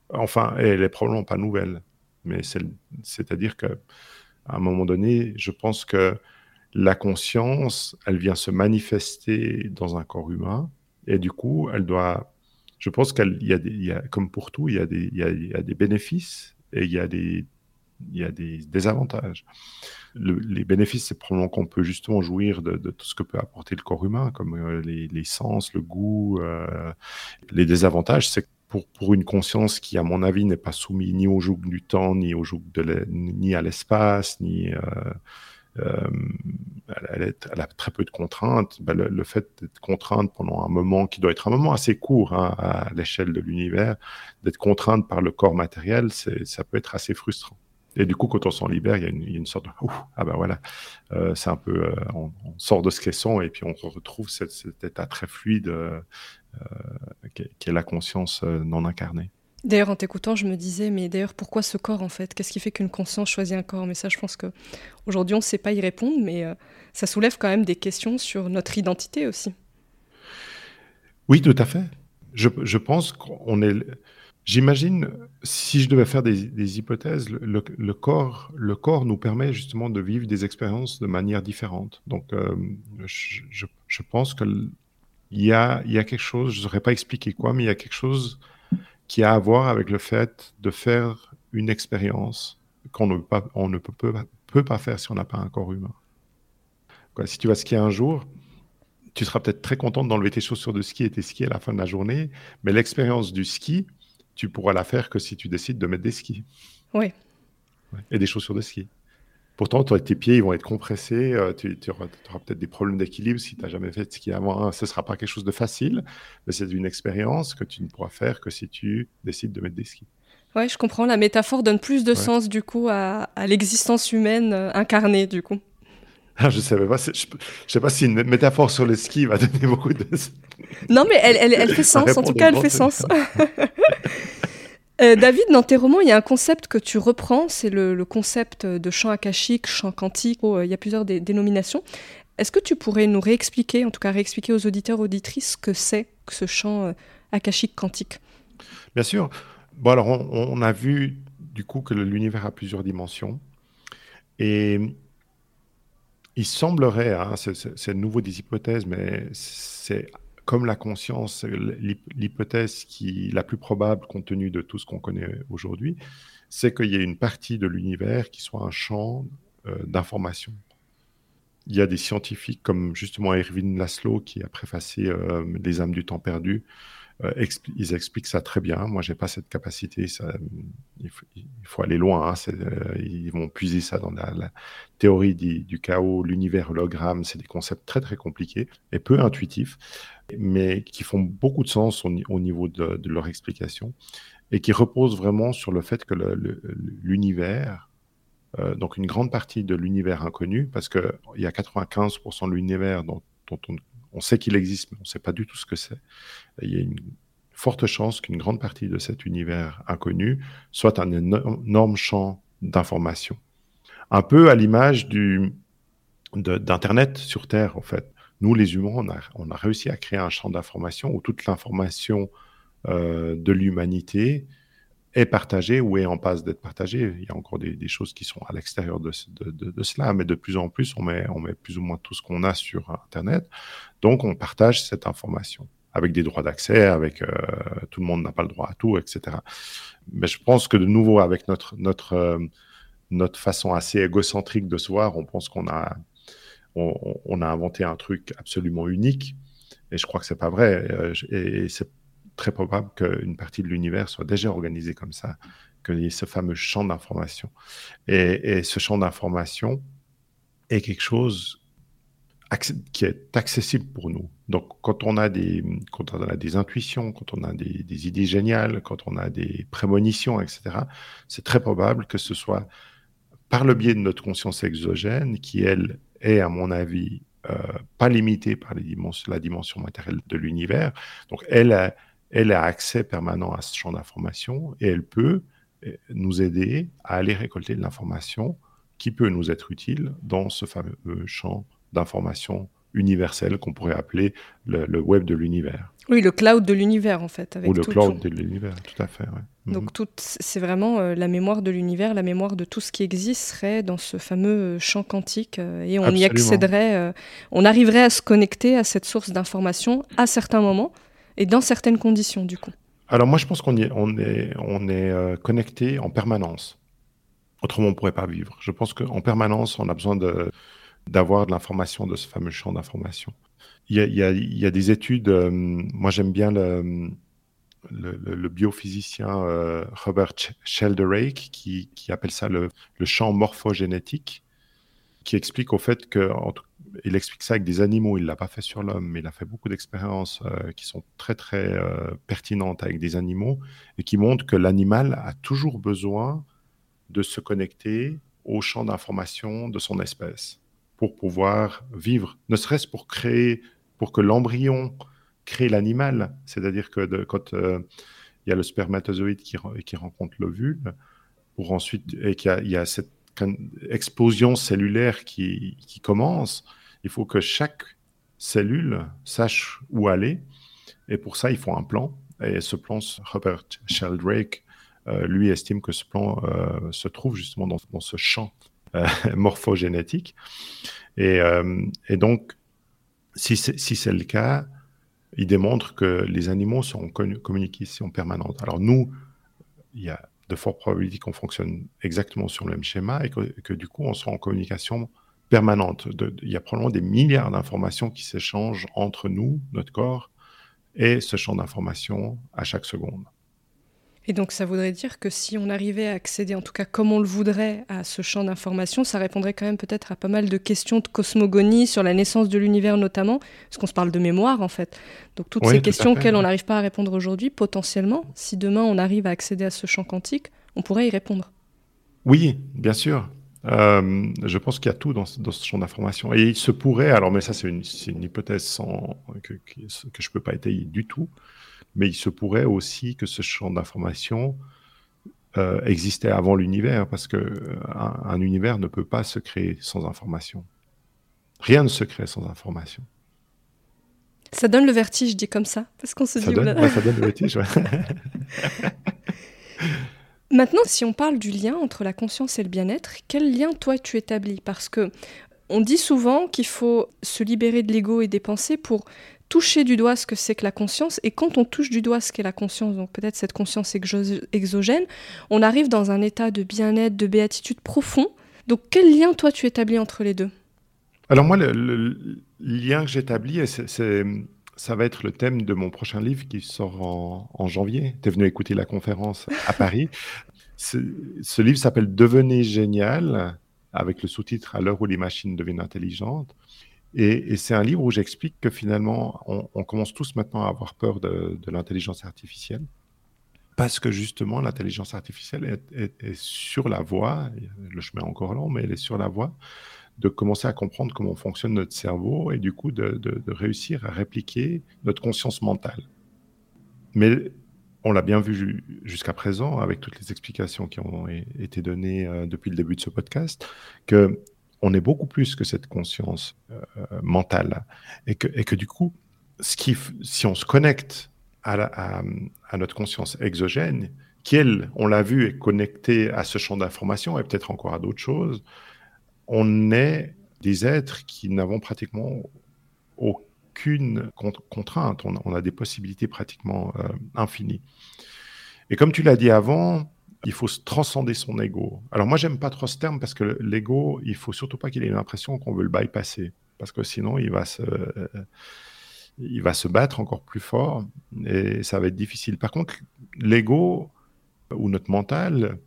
Enfin, elle est probablement pas nouvelle, mais c'est-à-dire qu'à un moment donné, je pense que la conscience, elle vient se manifester dans un corps humain, et du coup, elle doit. Je pense qu'il y, a, comme pour tout, il y a des, bénéfices et il y a des, désavantages. les bénéfices, c'est probablement qu'on peut justement jouir de, tout ce que peut apporter le corps humain, comme euh, les, les, sens, le goût. Euh, les désavantages, c'est pour, une conscience qui, à mon avis, n'est pas soumise ni au joug du temps, ni au joug de ni à l'espace, ni euh, euh, elle, a très peu de contraintes. Ben, le, fait d'être contrainte pendant un moment qui doit être un moment assez court hein, à l'échelle de l'univers, d'être contrainte par le corps matériel, ça peut être assez frustrant. Et du coup, quand on s'en libère, il y, a une, sorte de ah ben voilà, euh, c'est un peu, on, sort de ce caisson et puis on retrouve cet, état très fluide euh, qui est la conscience euh, non incarnée. D'ailleurs, en t'écoutant, je me disais, mais d'ailleurs, pourquoi ce corps en fait? Qu'est-ce qui fait qu'une conscience choisit un corps? Mais ça, je pense que aujourd'hui, on ne sait pas y répondre, mais euh, ça soulève quand même des questions sur notre identité aussi. Oui, tout à fait. Je, je pense qu'on est. J'imagine, si je devais faire des, hypothèses, le, corps, le corps nous permet justement de vivre des expériences de manière différente. Donc, je, je, pense que il y a, quelque chose, je ne saurais pas expliquer quoi, mais il y a quelque chose qui a à voir avec le fait de faire une expérience qu'on ne, peut, pas faire si on n'a pas un corps humain. Si tu vas skier un jour, tu seras peut-être très content d'enlever tes chaussures de ski et tes skis à la fin de la journée, mais l'expérience du ski, tu pourras la faire que si tu décides de mettre des skis. Oui. Et des chaussures de ski. Pourtant, tes pieds ils vont être compressés, euh, tu, auras, peut-être des problèmes d'équilibre si tu n'as jamais fait de ski avant. Ce ne sera pas quelque chose de facile, mais c'est une expérience que tu ne pourras faire que si tu décides de mettre des skis. Oui, je comprends. La métaphore donne plus de sens du coup à, l'existence humaine euh, incarnée du coup. Ah, je savais pas. Je, ne sais pas si une métaphore sur le ski va donner beaucoup de. Non, mais elle, elle fait sens. En tout cas, elle fait sens. Euh, David, dans tes romans, il y a un concept que tu reprends, c'est le, concept de chant akashique, chant quantique, oh, il y a plusieurs dénominations. Est-ce que tu pourrais nous réexpliquer, en tout cas réexpliquer aux auditeurs, auditrices, ce que c'est que ce chant euh, akashique quantique Bien sûr. Bon, alors, on, a vu du coup que l'univers a plusieurs dimensions. Et il semblerait, hein, c'est nouveau des hypothèses, mais c'est comme la conscience, l'hypothèse qui la plus probable compte tenu de tout ce qu'on connaît aujourd'hui, c'est qu'il y ait une partie de l'univers qui soit un champ euh, d'information. Il y a des scientifiques comme justement Erwin Laszlo qui a préfacé euh, Les âmes du temps perdu euh, ils expliquent ça très bien. Moi, j'ai pas cette capacité. Il, faut, aller loin. Hein. Euh, ils vont puiser ça dans la, théorie du, chaos, l'univers hologramme. C'est des concepts très très compliqués et peu intuitifs, mais qui font beaucoup de sens au, niveau de, leur explication et qui reposent vraiment sur le fait que l'univers euh, donc une grande partie de l'univers inconnu, parce qu'il y a 95% de l'univers dont, on, sait qu'il existe, mais on ne sait pas du tout ce que c'est. Il y a une forte chance qu'une grande partie de cet univers inconnu soit un énorme champ d'information. Un peu à l'image d'Internet sur Terre, en fait. Nous, les humains, on a, réussi à créer un champ d'information où toute l'information euh, de l'humanité est partagée ou est en passe d'être partagée. Il y a encore des, choses qui sont à l'extérieur de, cela, mais de plus en plus, on met, plus ou moins tout ce qu'on a sur Internet. Donc, on partage cette information avec des droits d'accès, avec euh, tout le monde n'a pas le droit à tout, etc. Mais je pense que de nouveau, avec euh, notre façon assez égocentrique de se voir, on pense qu'on a, inventé un truc absolument unique. Et je crois que c'est pas vrai. Euh, et c'est très probable qu'une partie de l'univers soit déjà organisée comme ça, qu'il y ait ce fameux champ d'information. Et, ce champ d'information est quelque chose qui est accessible pour nous. Donc, quand on a des, quand on a des intuitions, quand on a des, idées géniales, quand on a des prémonitions, etc., c'est très probable que ce soit par le biais de notre conscience exogène, qui, elle, est, à mon avis, euh, pas limitée par la dimension matérielle de l'univers. Donc, elle a, elle a accès permanent à ce champ d'information et elle peut euh, nous aider à aller récolter de l'information qui peut nous être utile dans ce fameux champ d'information universel qu'on pourrait appeler le, web de l'univers. Oui, le cloud de l'univers en fait. Ou le cloud de l'univers, tout à fait. Donc mhm. c'est vraiment euh, la mémoire de l'univers, la mémoire de tout ce qui existe serait dans ce fameux champ quantique euh, et on y accéderait, on arriverait à se connecter à cette source d'information à certains moments et dans certaines conditions, du coup Alors moi, je pense qu'on est, euh, connecté en permanence. Autrement, on ne pourrait pas vivre. Je pense qu'en permanence, on a besoin d'avoir de l'information de ce fameux champ d'information. Il il y a, des études, euh, moi j'aime bien le, biophysicien euh, Robert Sheldrake qui, qui, appelle ça le, champ morphogénétique, qui explique au fait que, il explique ça avec des animaux, il l'a pas fait sur l'homme, mais il a fait beaucoup d'expériences euh, qui sont très très euh, pertinentes avec des animaux et qui montrent que l'animal a toujours besoin de se connecter au champ d'information de son espèce pour pouvoir vivre, ne serait-ce pour créer, pour que l'embryon crée l'animal, c'est-à-dire que quand euh, il y a le spermatozoïde qui, qui rencontre l'ovule, pour ensuite et qu'il y, y, a cette explosion cellulaire qui, qui commence, il faut que chaque cellule sache où aller. Et pour ça, il faut un plan. Et ce plan, Robert Sheldrake, euh, lui, estime que ce plan euh, se trouve justement dans, ce champ euh, morphogénétique. Et, donc, si c'est le cas, il démontre que les animaux sont en communication permanente. Alors nous, il y a de fortes probabilités qu'on fonctionne exactement sur le même schéma et que, du coup, on soit en communication. Il y a probablement des milliards d'informations qui s'échangent entre nous, notre corps, et ce champ d'informations à chaque seconde. Et donc ça voudrait dire que si on arrivait à accéder, en tout cas comme on le voudrait, à ce champ d'informations, ça répondrait quand même peut-être à pas mal de questions de cosmogonie sur la naissance de l'univers notamment, parce qu'on se parle de mémoire en fait. Donc toutes ces questions auxquelles on n'arrive pas à répondre aujourd'hui, potentiellement, si demain on arrive à accéder à ce champ quantique, on pourrait y répondre. Oui, bien sûr. Euh, je pense qu'il y a tout dans, ce champ d'information. Et il se pourrait, alors, mais ça, c'est une, une, hypothèse sans, que, que, je ne peux pas étayer du tout, mais il se pourrait aussi que ce champ d'information euh, existait avant l'univers, parce qu'un euh, un univers ne peut pas se créer sans information. Rien ne se crée sans information. Ça donne le vertige, dit comme ça, parce qu'on se ça dit... Donne, ça donne le vertige, ouais. Maintenant, si on parle du lien entre la conscience et le bien-être, quel lien toi tu établis? Parce que on dit souvent qu'il faut se libérer de l'ego et des pensées pour toucher du doigt ce que c'est que la conscience. Et quand on touche du doigt ce qu'est la conscience, donc peut-être cette conscience exogène, on arrive dans un état de bien-être, de béatitude profond. Donc quel lien toi tu établis entre les deux? Alors moi, le lien que j'établis, c'est ça va être le thème de mon prochain livre qui sort en, janvier. Tu es venu écouter la conférence à Paris. ce livre s'appelle Devenez génial, avec le sous-titre À l'heure où les machines deviennent intelligentes. Et, c'est un livre où j'explique que finalement, on, commence tous maintenant à avoir peur de, l'intelligence artificielle. parce que justement l'intelligence artificielle est, sur la voie, le chemin est encore long, mais elle est sur la voie de commencer à comprendre comment fonctionne notre cerveau et du coup de, réussir à répliquer notre conscience mentale. Mais on l'a bien vu jusqu'à présent avec toutes les explications qui ont été données euh, depuis le début de ce podcast, que on est beaucoup plus que cette conscience euh, mentale et que, et que du coup, ce qui, si on se connecte à, notre conscience exogène, qui, elle, on l'a vu, est connectée à ce champ d'information et peut-être encore à d'autres choses, on est des êtres qui n'avons pratiquement aucune contrainte. On, a des possibilités pratiquement euh, infinies. Et comme tu l'as dit avant, il faut transcender son ego. Alors moi, j'aime pas trop ce terme parce que l'ego, il faut surtout pas qu'il ait l'impression qu'on veut le bypasser, parce que sinon, il va se, il va se battre encore plus fort et ça va être difficile. Par contre, l'ego ou notre mental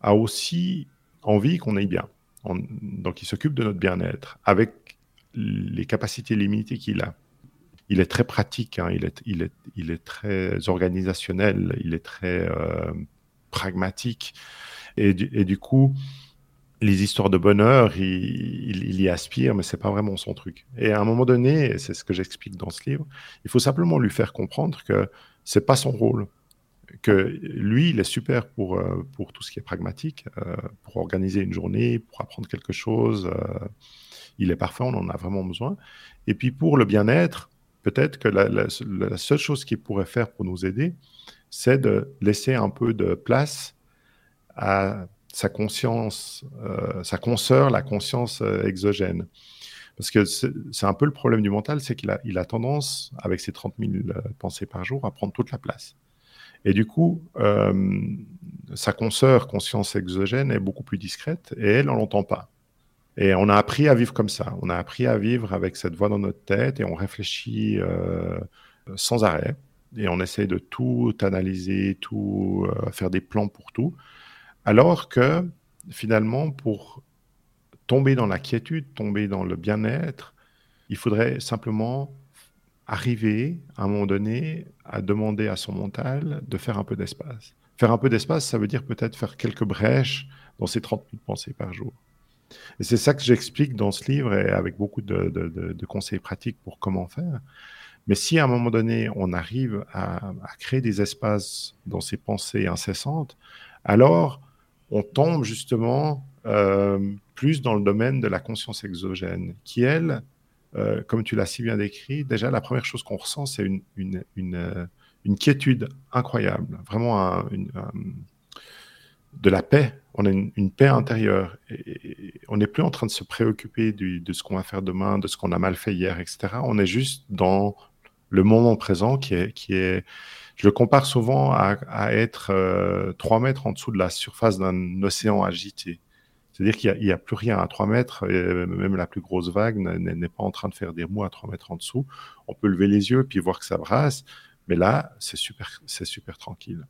a aussi envie qu'on aille bien. Donc, il s'occupe de notre bien-être avec les capacités limitées qu'il a. Il est très pratique, hein. il, est, il, est, il, est, très organisationnel, il est très euh, pragmatique. Et et du coup, les histoires de bonheur, il, y aspire, mais c'est pas vraiment son truc. Et à un moment donné, c'est ce que j'explique dans ce livre, il faut simplement lui faire comprendre que c'est pas son rôle, que lui, il est super pour, euh, pour tout ce qui est pragmatique, euh, pour organiser une journée, pour apprendre quelque chose. Euh, il est parfait, on en a vraiment besoin. Et puis pour le bien-être, peut-être que la, seule chose qu'il pourrait faire pour nous aider, c'est de laisser un peu de place à sa conscience, sa consoeur, la conscience exogène. Parce que c'est un peu le problème du mental, c'est qu'il a, il a tendance, avec ses 30 000 euh, pensées par jour, à prendre toute la place. Et du coup, sa consoeur, conscience exogène, est beaucoup plus discrète et elle, on l'entend pas. Et on a appris à vivre comme ça. On a appris à vivre avec cette voix dans notre tête et on réfléchit sans arrêt. Et on essaie de tout analyser, tout faire des plans pour tout. Alors que finalement, pour tomber dans la quiétude, tomber dans le bien-être, il faudrait simplement arriver à un moment donné à demander à son mental de faire un peu d'espace. Faire un peu d'espace, ça veut dire peut-être faire quelques brèches dans ses 30 minutes pensées par jour. Et c'est ça que j'explique dans ce livre et avec beaucoup de, conseils pratiques pour comment faire. Mais si à un moment donné, on arrive à, à créer des espaces dans ses pensées incessantes, alors on tombe justement euh, plus dans le domaine de la conscience exogène, qui, elle, euh, comme tu l'as si bien décrit, déjà la première chose qu'on ressent, c'est une, une, une, euh, quiétude incroyable, vraiment de la paix. On a une, paix intérieure. Et, on n'est plus en train de se préoccuper de ce qu'on va faire demain, de ce qu'on a mal fait hier, etc. On est juste dans le moment présent qui est, qui est je le compare souvent à, être euh, 3 mètres en dessous de la surface d'un océan agité. C'est-à-dire qu'il n'y a, plus rien à 3 mètres, et même la plus grosse vague n'est pas en train de faire des mous à 3 mètres en dessous. On peut lever les yeux puis voir que ça brasse, mais là, c'est super, tranquille.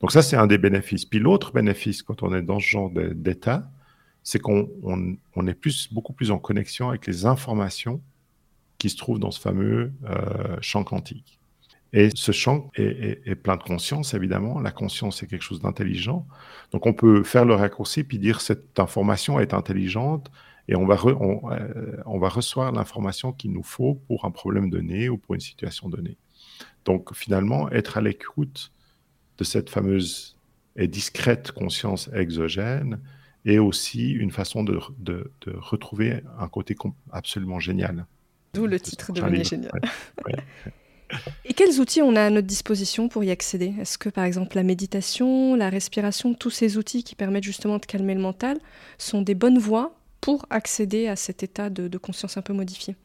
Donc ça, c'est un des bénéfices. Puis l'autre bénéfice, quand on est dans ce genre d'état, c'est qu'on on, est plus, beaucoup plus en connexion avec les informations qui se trouvent dans ce fameux euh, champ quantique. Et ce champ est, plein de conscience, évidemment. La conscience est quelque chose d'intelligent. Donc on peut faire le raccourci puis dire cette information est intelligente et on va, euh, on, va recevoir l'information qu'il nous faut pour un problème donné ou pour une situation donnée. Donc finalement, être à l'écoute de cette fameuse et discrète conscience exogène est aussi une façon de, de, retrouver un côté absolument génial. D'où le titre de Génial. Et quels outils on a à notre disposition pour y accéder? Est-ce que par exemple la méditation, la respiration, tous ces outils qui permettent justement de calmer le mental sont des bonnes voies pour accéder à cet état de, conscience un peu modifié?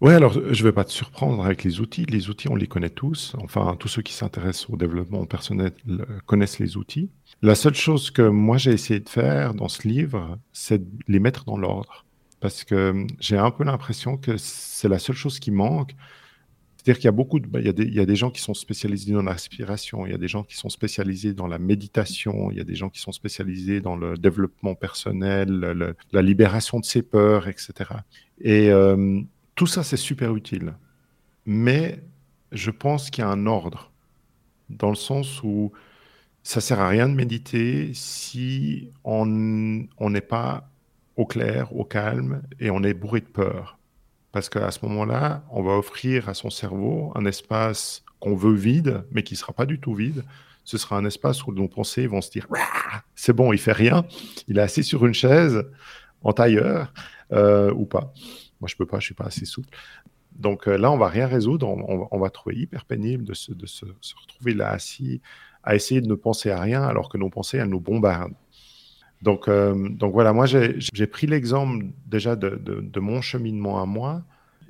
Oui, alors je ne vais pas te surprendre avec les outils. Les outils, on les connaît tous. Enfin, tous ceux qui s'intéressent au développement personnel connaissent les outils. La seule chose que moi j'ai essayé de faire dans ce livre, c'est de les mettre dans l'ordre. Parce que j'ai un peu l'impression que c'est la seule chose qui manque. C'est-à-dire qu'il y a beaucoup de, bah, il y a, des, il y a des gens qui sont spécialisés dans la respiration, il y a des gens qui sont spécialisés dans la méditation, il y a des gens qui sont spécialisés dans le développement personnel, la libération de ses peurs, etc. Et euh, tout ça, c'est super utile. Mais je pense qu'il y a un ordre, dans le sens où ça sert à rien de méditer si on n'est pas au clair, au calme et on est bourré de peur. Parce qu'à ce moment-là, on va offrir à son cerveau un espace qu'on veut vide, mais qui ne sera pas du tout vide. Ce sera un espace où nos pensées vont se dire c'est bon, il fait rien, il est assis sur une chaise en tailleur euh, ou pas. Moi, je peux pas, je suis pas assez souple. Donc euh, là, on va rien résoudre. On, va trouver hyper pénible de, se, retrouver là assis à essayer de ne penser à rien alors que nos pensées, elles nous bombardent. Donc, euh, donc voilà, moi j'ai pris l'exemple déjà de, mon cheminement à moi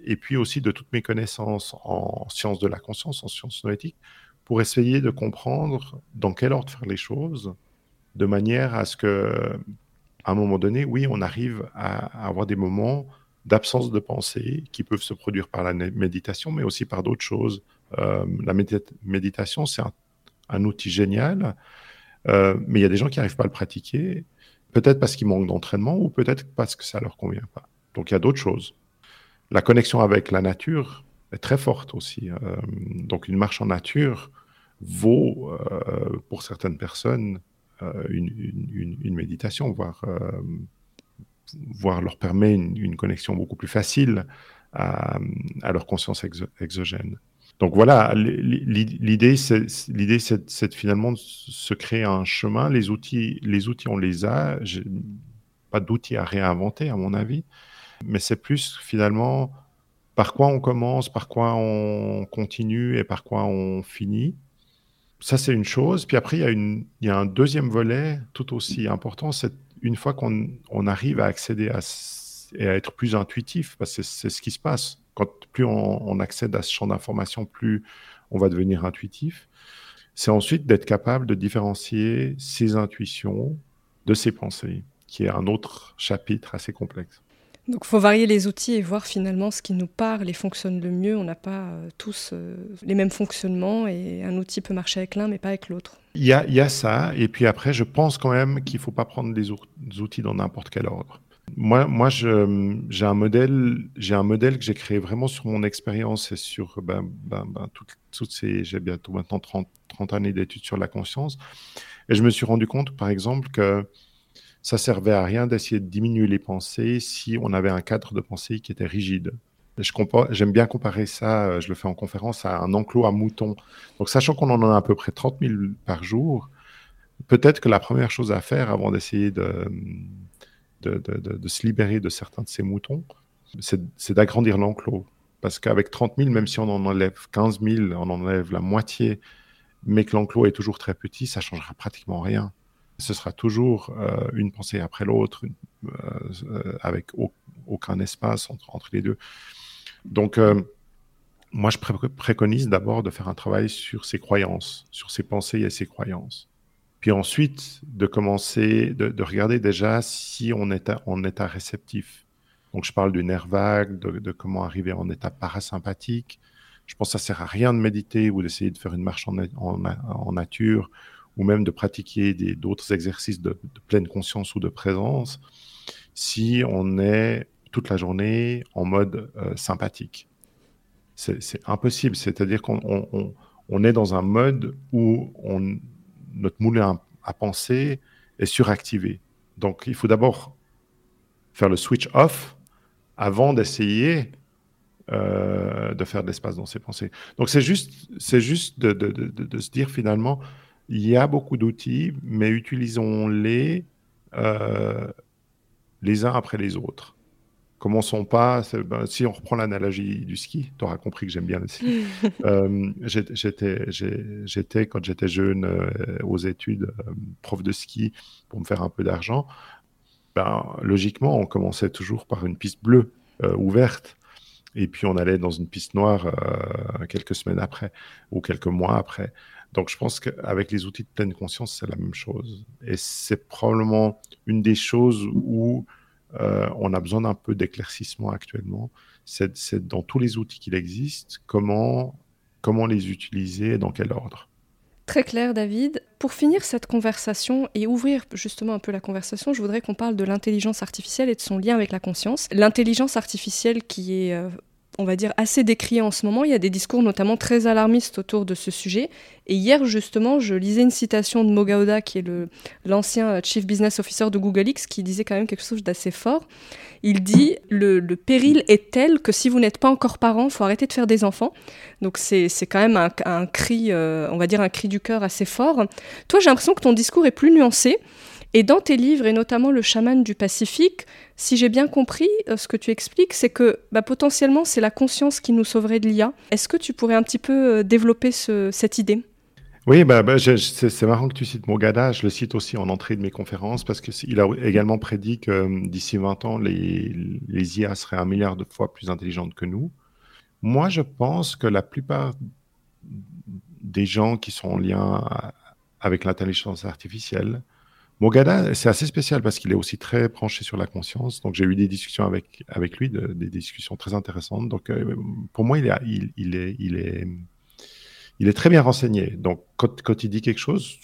et puis aussi de toutes mes connaissances en sciences de la conscience, en sciences noétiques, pour essayer de comprendre dans quel ordre faire les choses, de manière à ce que, à un moment donné, oui, on arrive à, avoir des moments d'absence de pensée qui peuvent se produire par la méditation, mais aussi par d'autres choses. Euh, la méditation, c'est un, outil génial, euh, mais il y a des gens qui n'arrivent pas à le pratiquer, peut-être parce qu'ils manquent d'entraînement ou peut-être parce que ça ne leur convient pas. Donc il y a d'autres choses. La connexion avec la nature est très forte aussi. Euh, donc une marche en nature vaut pour certaines personnes une, méditation, voire leur permet une, connexion beaucoup plus facile à, leur conscience exogène. Donc voilà, l'idée, c'est finalement de se créer un chemin. Les outils, les outils, on les a. Pas d'outils à réinventer, à mon avis. Mais c'est plus finalement par quoi on commence, par quoi on continue et par quoi on finit. Ça, c'est une chose. Puis après, il y, a une, il y a un deuxième volet tout aussi important, c'est une fois qu'on arrive à accéder à, et à être plus intuitif, parce que c'est ce qui se passe, quand plus on, accède à ce champ d'information, plus on va devenir intuitif, c'est ensuite d'être capable de différencier ses intuitions de ses pensées, qui est un autre chapitre assez complexe. Donc il faut varier les outils et voir finalement ce qui nous parle et fonctionne le mieux. On n'a pas euh, tous euh, les mêmes fonctionnements et un outil peut marcher avec l'un mais pas avec l'autre. Il y, a, ça et puis après je pense quand même qu'il ne faut pas prendre des outils dans n'importe quel ordre. Moi, moi j'ai un modèle, que j'ai créé vraiment sur mon expérience et sur ben, ben, ben, toutes, ces, j'ai bientôt maintenant 30, 30 années d'études sur la conscience et je me suis rendu compte par exemple que ça servait à rien d'essayer de diminuer les pensées si on avait un cadre de pensée qui était rigide. J'aime bien comparer ça, euh, je le fais en conférence, à un enclos à moutons. Donc, sachant qu'on en a à peu près 30 000 par jour, peut-être que la première chose à faire avant d'essayer de, de, se libérer de certains de ces moutons, c'est d'agrandir l'enclos. Parce qu'avec 30 000, même si on en enlève 15 000, on en enlève la moitié, mais que l'enclos est toujours très petit, ça changera pratiquement rien ce sera toujours euh, une pensée après l'autre, euh, avec aucun espace entre, entre, les deux. Donc, euh, moi, je préconise d'abord de faire un travail sur ses croyances, sur ses pensées et ses croyances. Puis ensuite, de commencer, de, regarder déjà si on est en état réceptif. Donc, je parle du nerf vague, de, comment arriver en état parasympathique. Je pense que ça sert à rien de méditer ou d'essayer de faire une marche en, nature ou même de pratiquer d'autres exercices de, pleine conscience ou de présence si on est toute la journée en mode euh, sympathique. C'est impossible, c'est-à-dire qu'on on, est dans un mode où on, notre moulin à, penser est suractivé. Donc il faut d'abord faire le switch off avant d'essayer euh, de faire de l'espace dans ses pensées. Donc c'est juste, de, se dire finalement, il y a beaucoup d'outils, mais utilisons-les euh, les uns après les autres. Commençons pas, ben, si on reprend l'analogie du ski, tu auras compris que j'aime bien le ski. euh, j'étais, quand j'étais jeune euh, aux études, euh, prof de ski pour me faire un peu d'argent. Ben, logiquement, on commençait toujours par une piste bleue ouverte. Et puis on allait dans une piste noire quelques semaines après ou quelques mois après. Donc, je pense qu'avec les outils de pleine conscience, c'est la même chose. Et c'est probablement une des choses où euh, on a besoin d'un peu d'éclaircissement actuellement. C'est dans tous les outils qu'il existe, comment, comment les utiliser et dans quel ordre? Très clair, David. Pour finir cette conversation et ouvrir justement un peu la conversation, je voudrais qu'on parle de l'intelligence artificielle et de son lien avec la conscience. L'intelligence artificielle qui est euh, on va dire, assez décrié en ce moment. Il y a des discours notamment très alarmistes autour de ce sujet. Et hier, justement, je lisais une citation de Mogauda, qui est l'ancien Chief Business Officer de Google X, qui disait quand même quelque chose d'assez fort. Il dit le, péril est tel que si vous n'êtes pas encore parent, faut arrêter de faire des enfants. Donc c'est quand même un, un cri, euh, on va dire un cri du cœur assez fort. Toi, j'ai l'impression que ton discours est plus nuancé. Et dans tes livres, et notamment Le chaman du Pacifique, si j'ai bien compris, euh, ce que tu expliques, c'est que bah, potentiellement, c'est la conscience qui nous sauverait de l'IA. Est-ce que tu pourrais un petit peu euh, développer cette idée? Oui, bah, bah c'est marrant que tu cites Mogada. Je le cite aussi en entrée de mes conférences parce qu'il a également prédit que euh, d'ici 20 ans, les, les, IA seraient un milliard de fois plus intelligentes que nous. Moi, je pense que la plupart des gens qui sont en lien avec l'intelligence artificielle Mogada, c'est assez spécial parce qu'il est aussi très branché sur la conscience. Donc, j'ai eu des discussions avec, avec lui, des discussions très intéressantes. Donc, euh, pour moi, il est, il, est, il, est, il est très bien renseigné. Donc, quand, quand il dit quelque chose,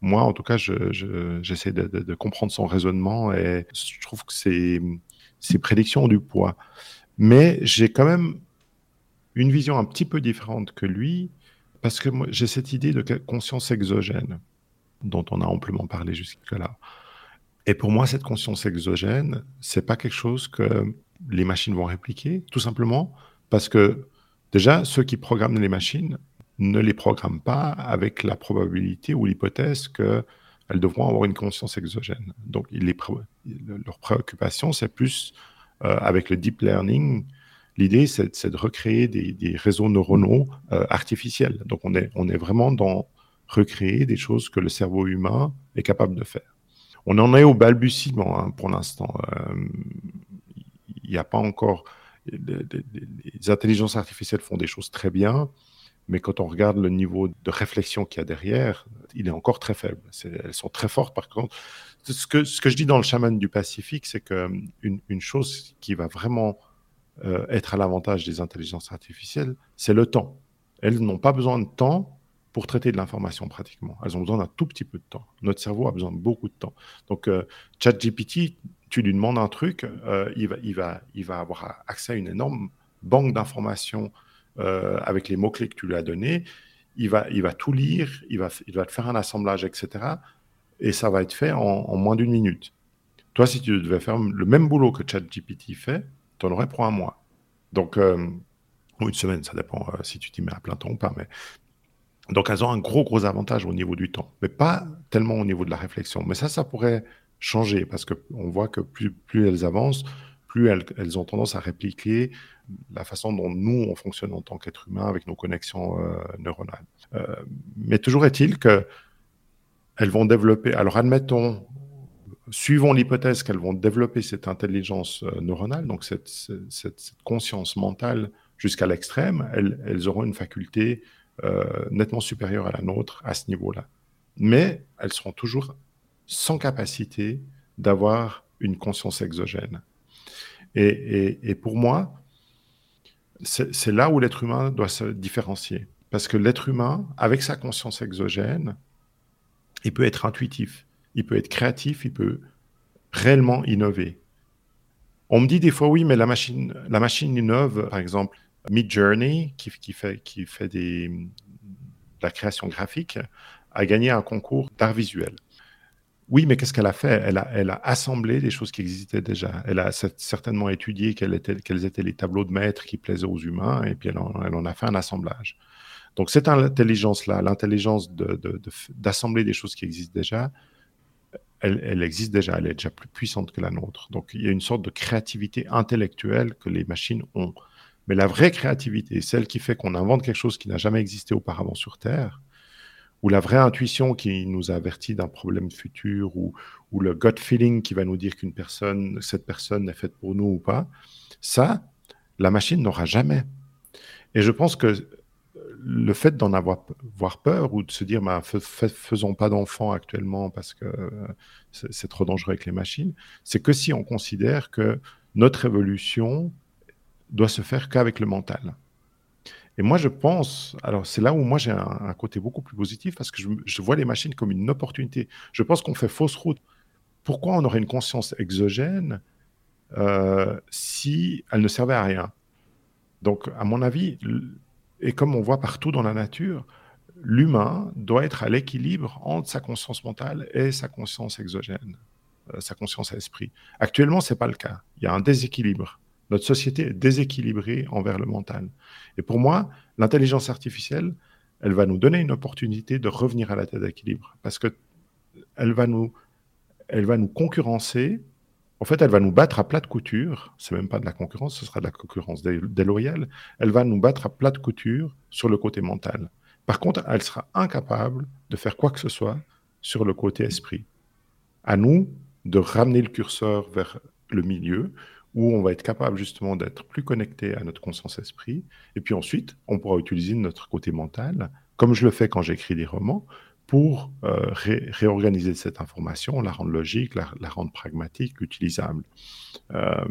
moi, en tout cas, j'essaie je, de, de, comprendre son raisonnement et je trouve que ses, ses prédictions ont du poids. Mais j'ai quand même une vision un petit peu différente que lui parce que j'ai cette idée de conscience exogène dont on a amplement parlé jusque-là. Et pour moi, cette conscience exogène, c'est pas quelque chose que les machines vont répliquer, tout simplement parce que déjà, ceux qui programment les machines ne les programment pas avec la probabilité ou l'hypothèse qu'elles devront avoir une conscience exogène. Donc, les leur préoccupation, c'est plus euh, avec le deep learning. L'idée, c'est de recréer des, réseaux neuronaux euh, artificiels. Donc, on est vraiment dans recréer des choses que le cerveau humain est capable de faire. On en est au balbutiement hein, pour l'instant. Euh, il n'y a pas encore. Les, intelligences artificielles font des choses très bien, mais quand on regarde le niveau de réflexion qu'il y a derrière, il est encore très faible. elles sont très fortes par contre. Ce que, je dis dans le chaman du Pacifique, c'est qu'une une chose qui va vraiment euh, être à l'avantage des intelligences artificielles, c'est le temps. Elles n'ont pas besoin de temps pour traiter de l'information pratiquement. Elles ont besoin d'un tout petit peu de temps. Notre cerveau a besoin de beaucoup de temps. Donc, euh, ChatGPT, tu lui demandes un truc, euh, il, va, il, va, il va avoir accès à une énorme banque d'informations euh, avec les mots-clés que tu lui as donnés. Il va, il va tout lire, il va, il va te faire un assemblage, etc. Et ça va être fait en, moins d'une minute. Toi, si tu devais faire le même boulot que ChatGPT fait, tu en aurais pour un mois. Donc, ou une semaine, ça dépend si tu t'y mets à plein temps ou pas. Mais donc elles ont un gros, gros avantage au niveau du temps, mais pas tellement au niveau de la réflexion. Mais ça, ça pourrait changer parce qu'on voit que plus, plus elles avancent, plus elles, ont tendance à répliquer la façon dont nous, on fonctionne en tant qu'être humain avec nos connexions euh, neuronales. Euh, mais toujours est-il que elles vont développer, alors admettons, suivons l'hypothèse qu'elles vont développer cette intelligence euh, neuronale, donc cette, conscience mentale jusqu'à l'extrême, elles, auront une faculté nettement supérieure à la nôtre à ce niveau-là. Mais elles seront toujours sans capacité d'avoir une conscience exogène. Et, pour moi, c'est là où l'être humain doit se différencier. Parce que l'être humain, avec sa conscience exogène, il peut être intuitif, il peut être créatif, il peut réellement innover. On me dit des fois, oui, mais la machine, la machine innove, par exemple, Midjourney, qui, qui, fait, qui fait des, de la création graphique, a gagné un concours d'art visuel. Oui, mais qu'est-ce qu'elle a fait? Elle a, elle a assemblé des choses qui existaient déjà. Elle a certainement étudié quels étaient, quels étaient les tableaux de maître qui plaisaient aux humains, et puis elle en, elle en a fait un assemblage. Donc cette intelligence-là, l'intelligence d'assembler de, de, des choses qui existent déjà, elle, existe déjà, elle est déjà plus puissante que la nôtre. Donc il y a une sorte de créativité intellectuelle que les machines ont. Mais la vraie créativité, celle qui fait qu'on invente quelque chose qui n'a jamais existé auparavant sur Terre, ou la vraie intuition qui nous avertit d'un problème futur, ou, le gut feeling qui va nous dire qu'une personne, cette personne est faite pour nous ou pas, ça, la machine n'aura jamais. Et je pense que le fait d'en avoir, peur ou de se dire bah, faisons pas d'enfants actuellement parce que c'est trop dangereux avec les machines, c'est que si on considère que notre évolution doit se faire qu'avec le mental. Et moi, je pense, alors c'est là où moi j'ai un, côté beaucoup plus positif parce que je, vois les machines comme une opportunité. Je pense qu'on fait fausse route. Pourquoi on aurait une conscience exogène euh, si elle ne servait à rien? Donc, à mon avis, et comme on voit partout dans la nature, l'humain doit être à l'équilibre entre sa conscience mentale et sa conscience exogène, euh, sa conscience à esprit. Actuellement, ce n'est pas le cas. Il y a un déséquilibre. Notre société est déséquilibrée envers le mental. Et pour moi, l'intelligence artificielle, elle va nous donner une opportunité de revenir à la tête d'équilibre parce que elle va nous, va nous concurrencer. En fait, elle va nous battre à plat de couture. C'est même pas de la concurrence, ce sera de la concurrence déloyale. Elle va nous battre à plat de couture sur le côté mental. Par contre, elle sera incapable de faire quoi que ce soit sur le côté esprit. À nous de ramener le curseur vers le milieu, où on va être capable justement d'être plus connecté à notre conscience esprit. Et puis ensuite, on pourra utiliser notre côté mental, comme je le fais quand j'écris des romans, pour euh, réorganiser cette information, la rendre logique, la, rendre pragmatique, utilisable. Euh,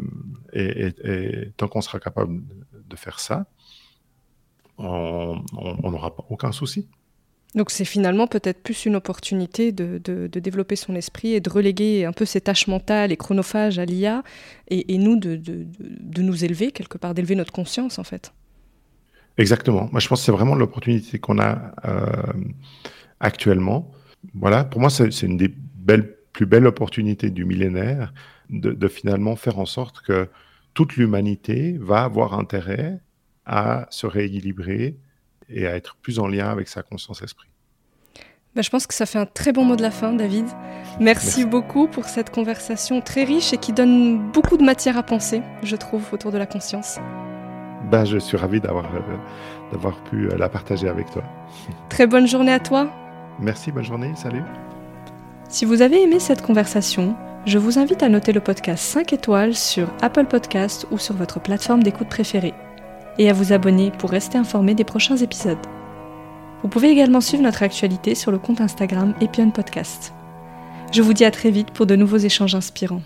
et, tant qu'on sera capable de faire ça, on n'aura aucun souci. Donc c'est finalement peut-être plus une opportunité de, développer son esprit et de reléguer un peu ses tâches mentales et chronophages à l'IA et, nous de, nous élever quelque part, d'élever notre conscience en fait. Exactement. Moi je pense que c'est vraiment l'opportunité qu'on a euh, actuellement. Voilà, pour moi c'est une des belles, plus belles opportunités du millénaire de finalement faire en sorte que toute l'humanité va avoir intérêt à se rééquilibrer et à être plus en lien avec sa conscience esprit. Bah, je pense que ça fait un très bon mot de la fin, David. Merci, beaucoup pour cette conversation très riche et qui donne beaucoup de matière à penser, je trouve, autour de la conscience. Ben, je suis ravi d'avoir euh, pu euh, la partager avec toi. Très bonne journée à toi. Merci, bonne journée, salut. Si vous avez aimé cette conversation, je vous invite à noter le podcast 5 étoiles sur Apple Podcast ou sur votre plateforme d'écoute préférée et à vous abonner pour rester informé des prochains épisodes. Vous pouvez également suivre notre actualité sur le compte Instagram Epion Podcast. Je vous dis à très vite pour de nouveaux échanges inspirants.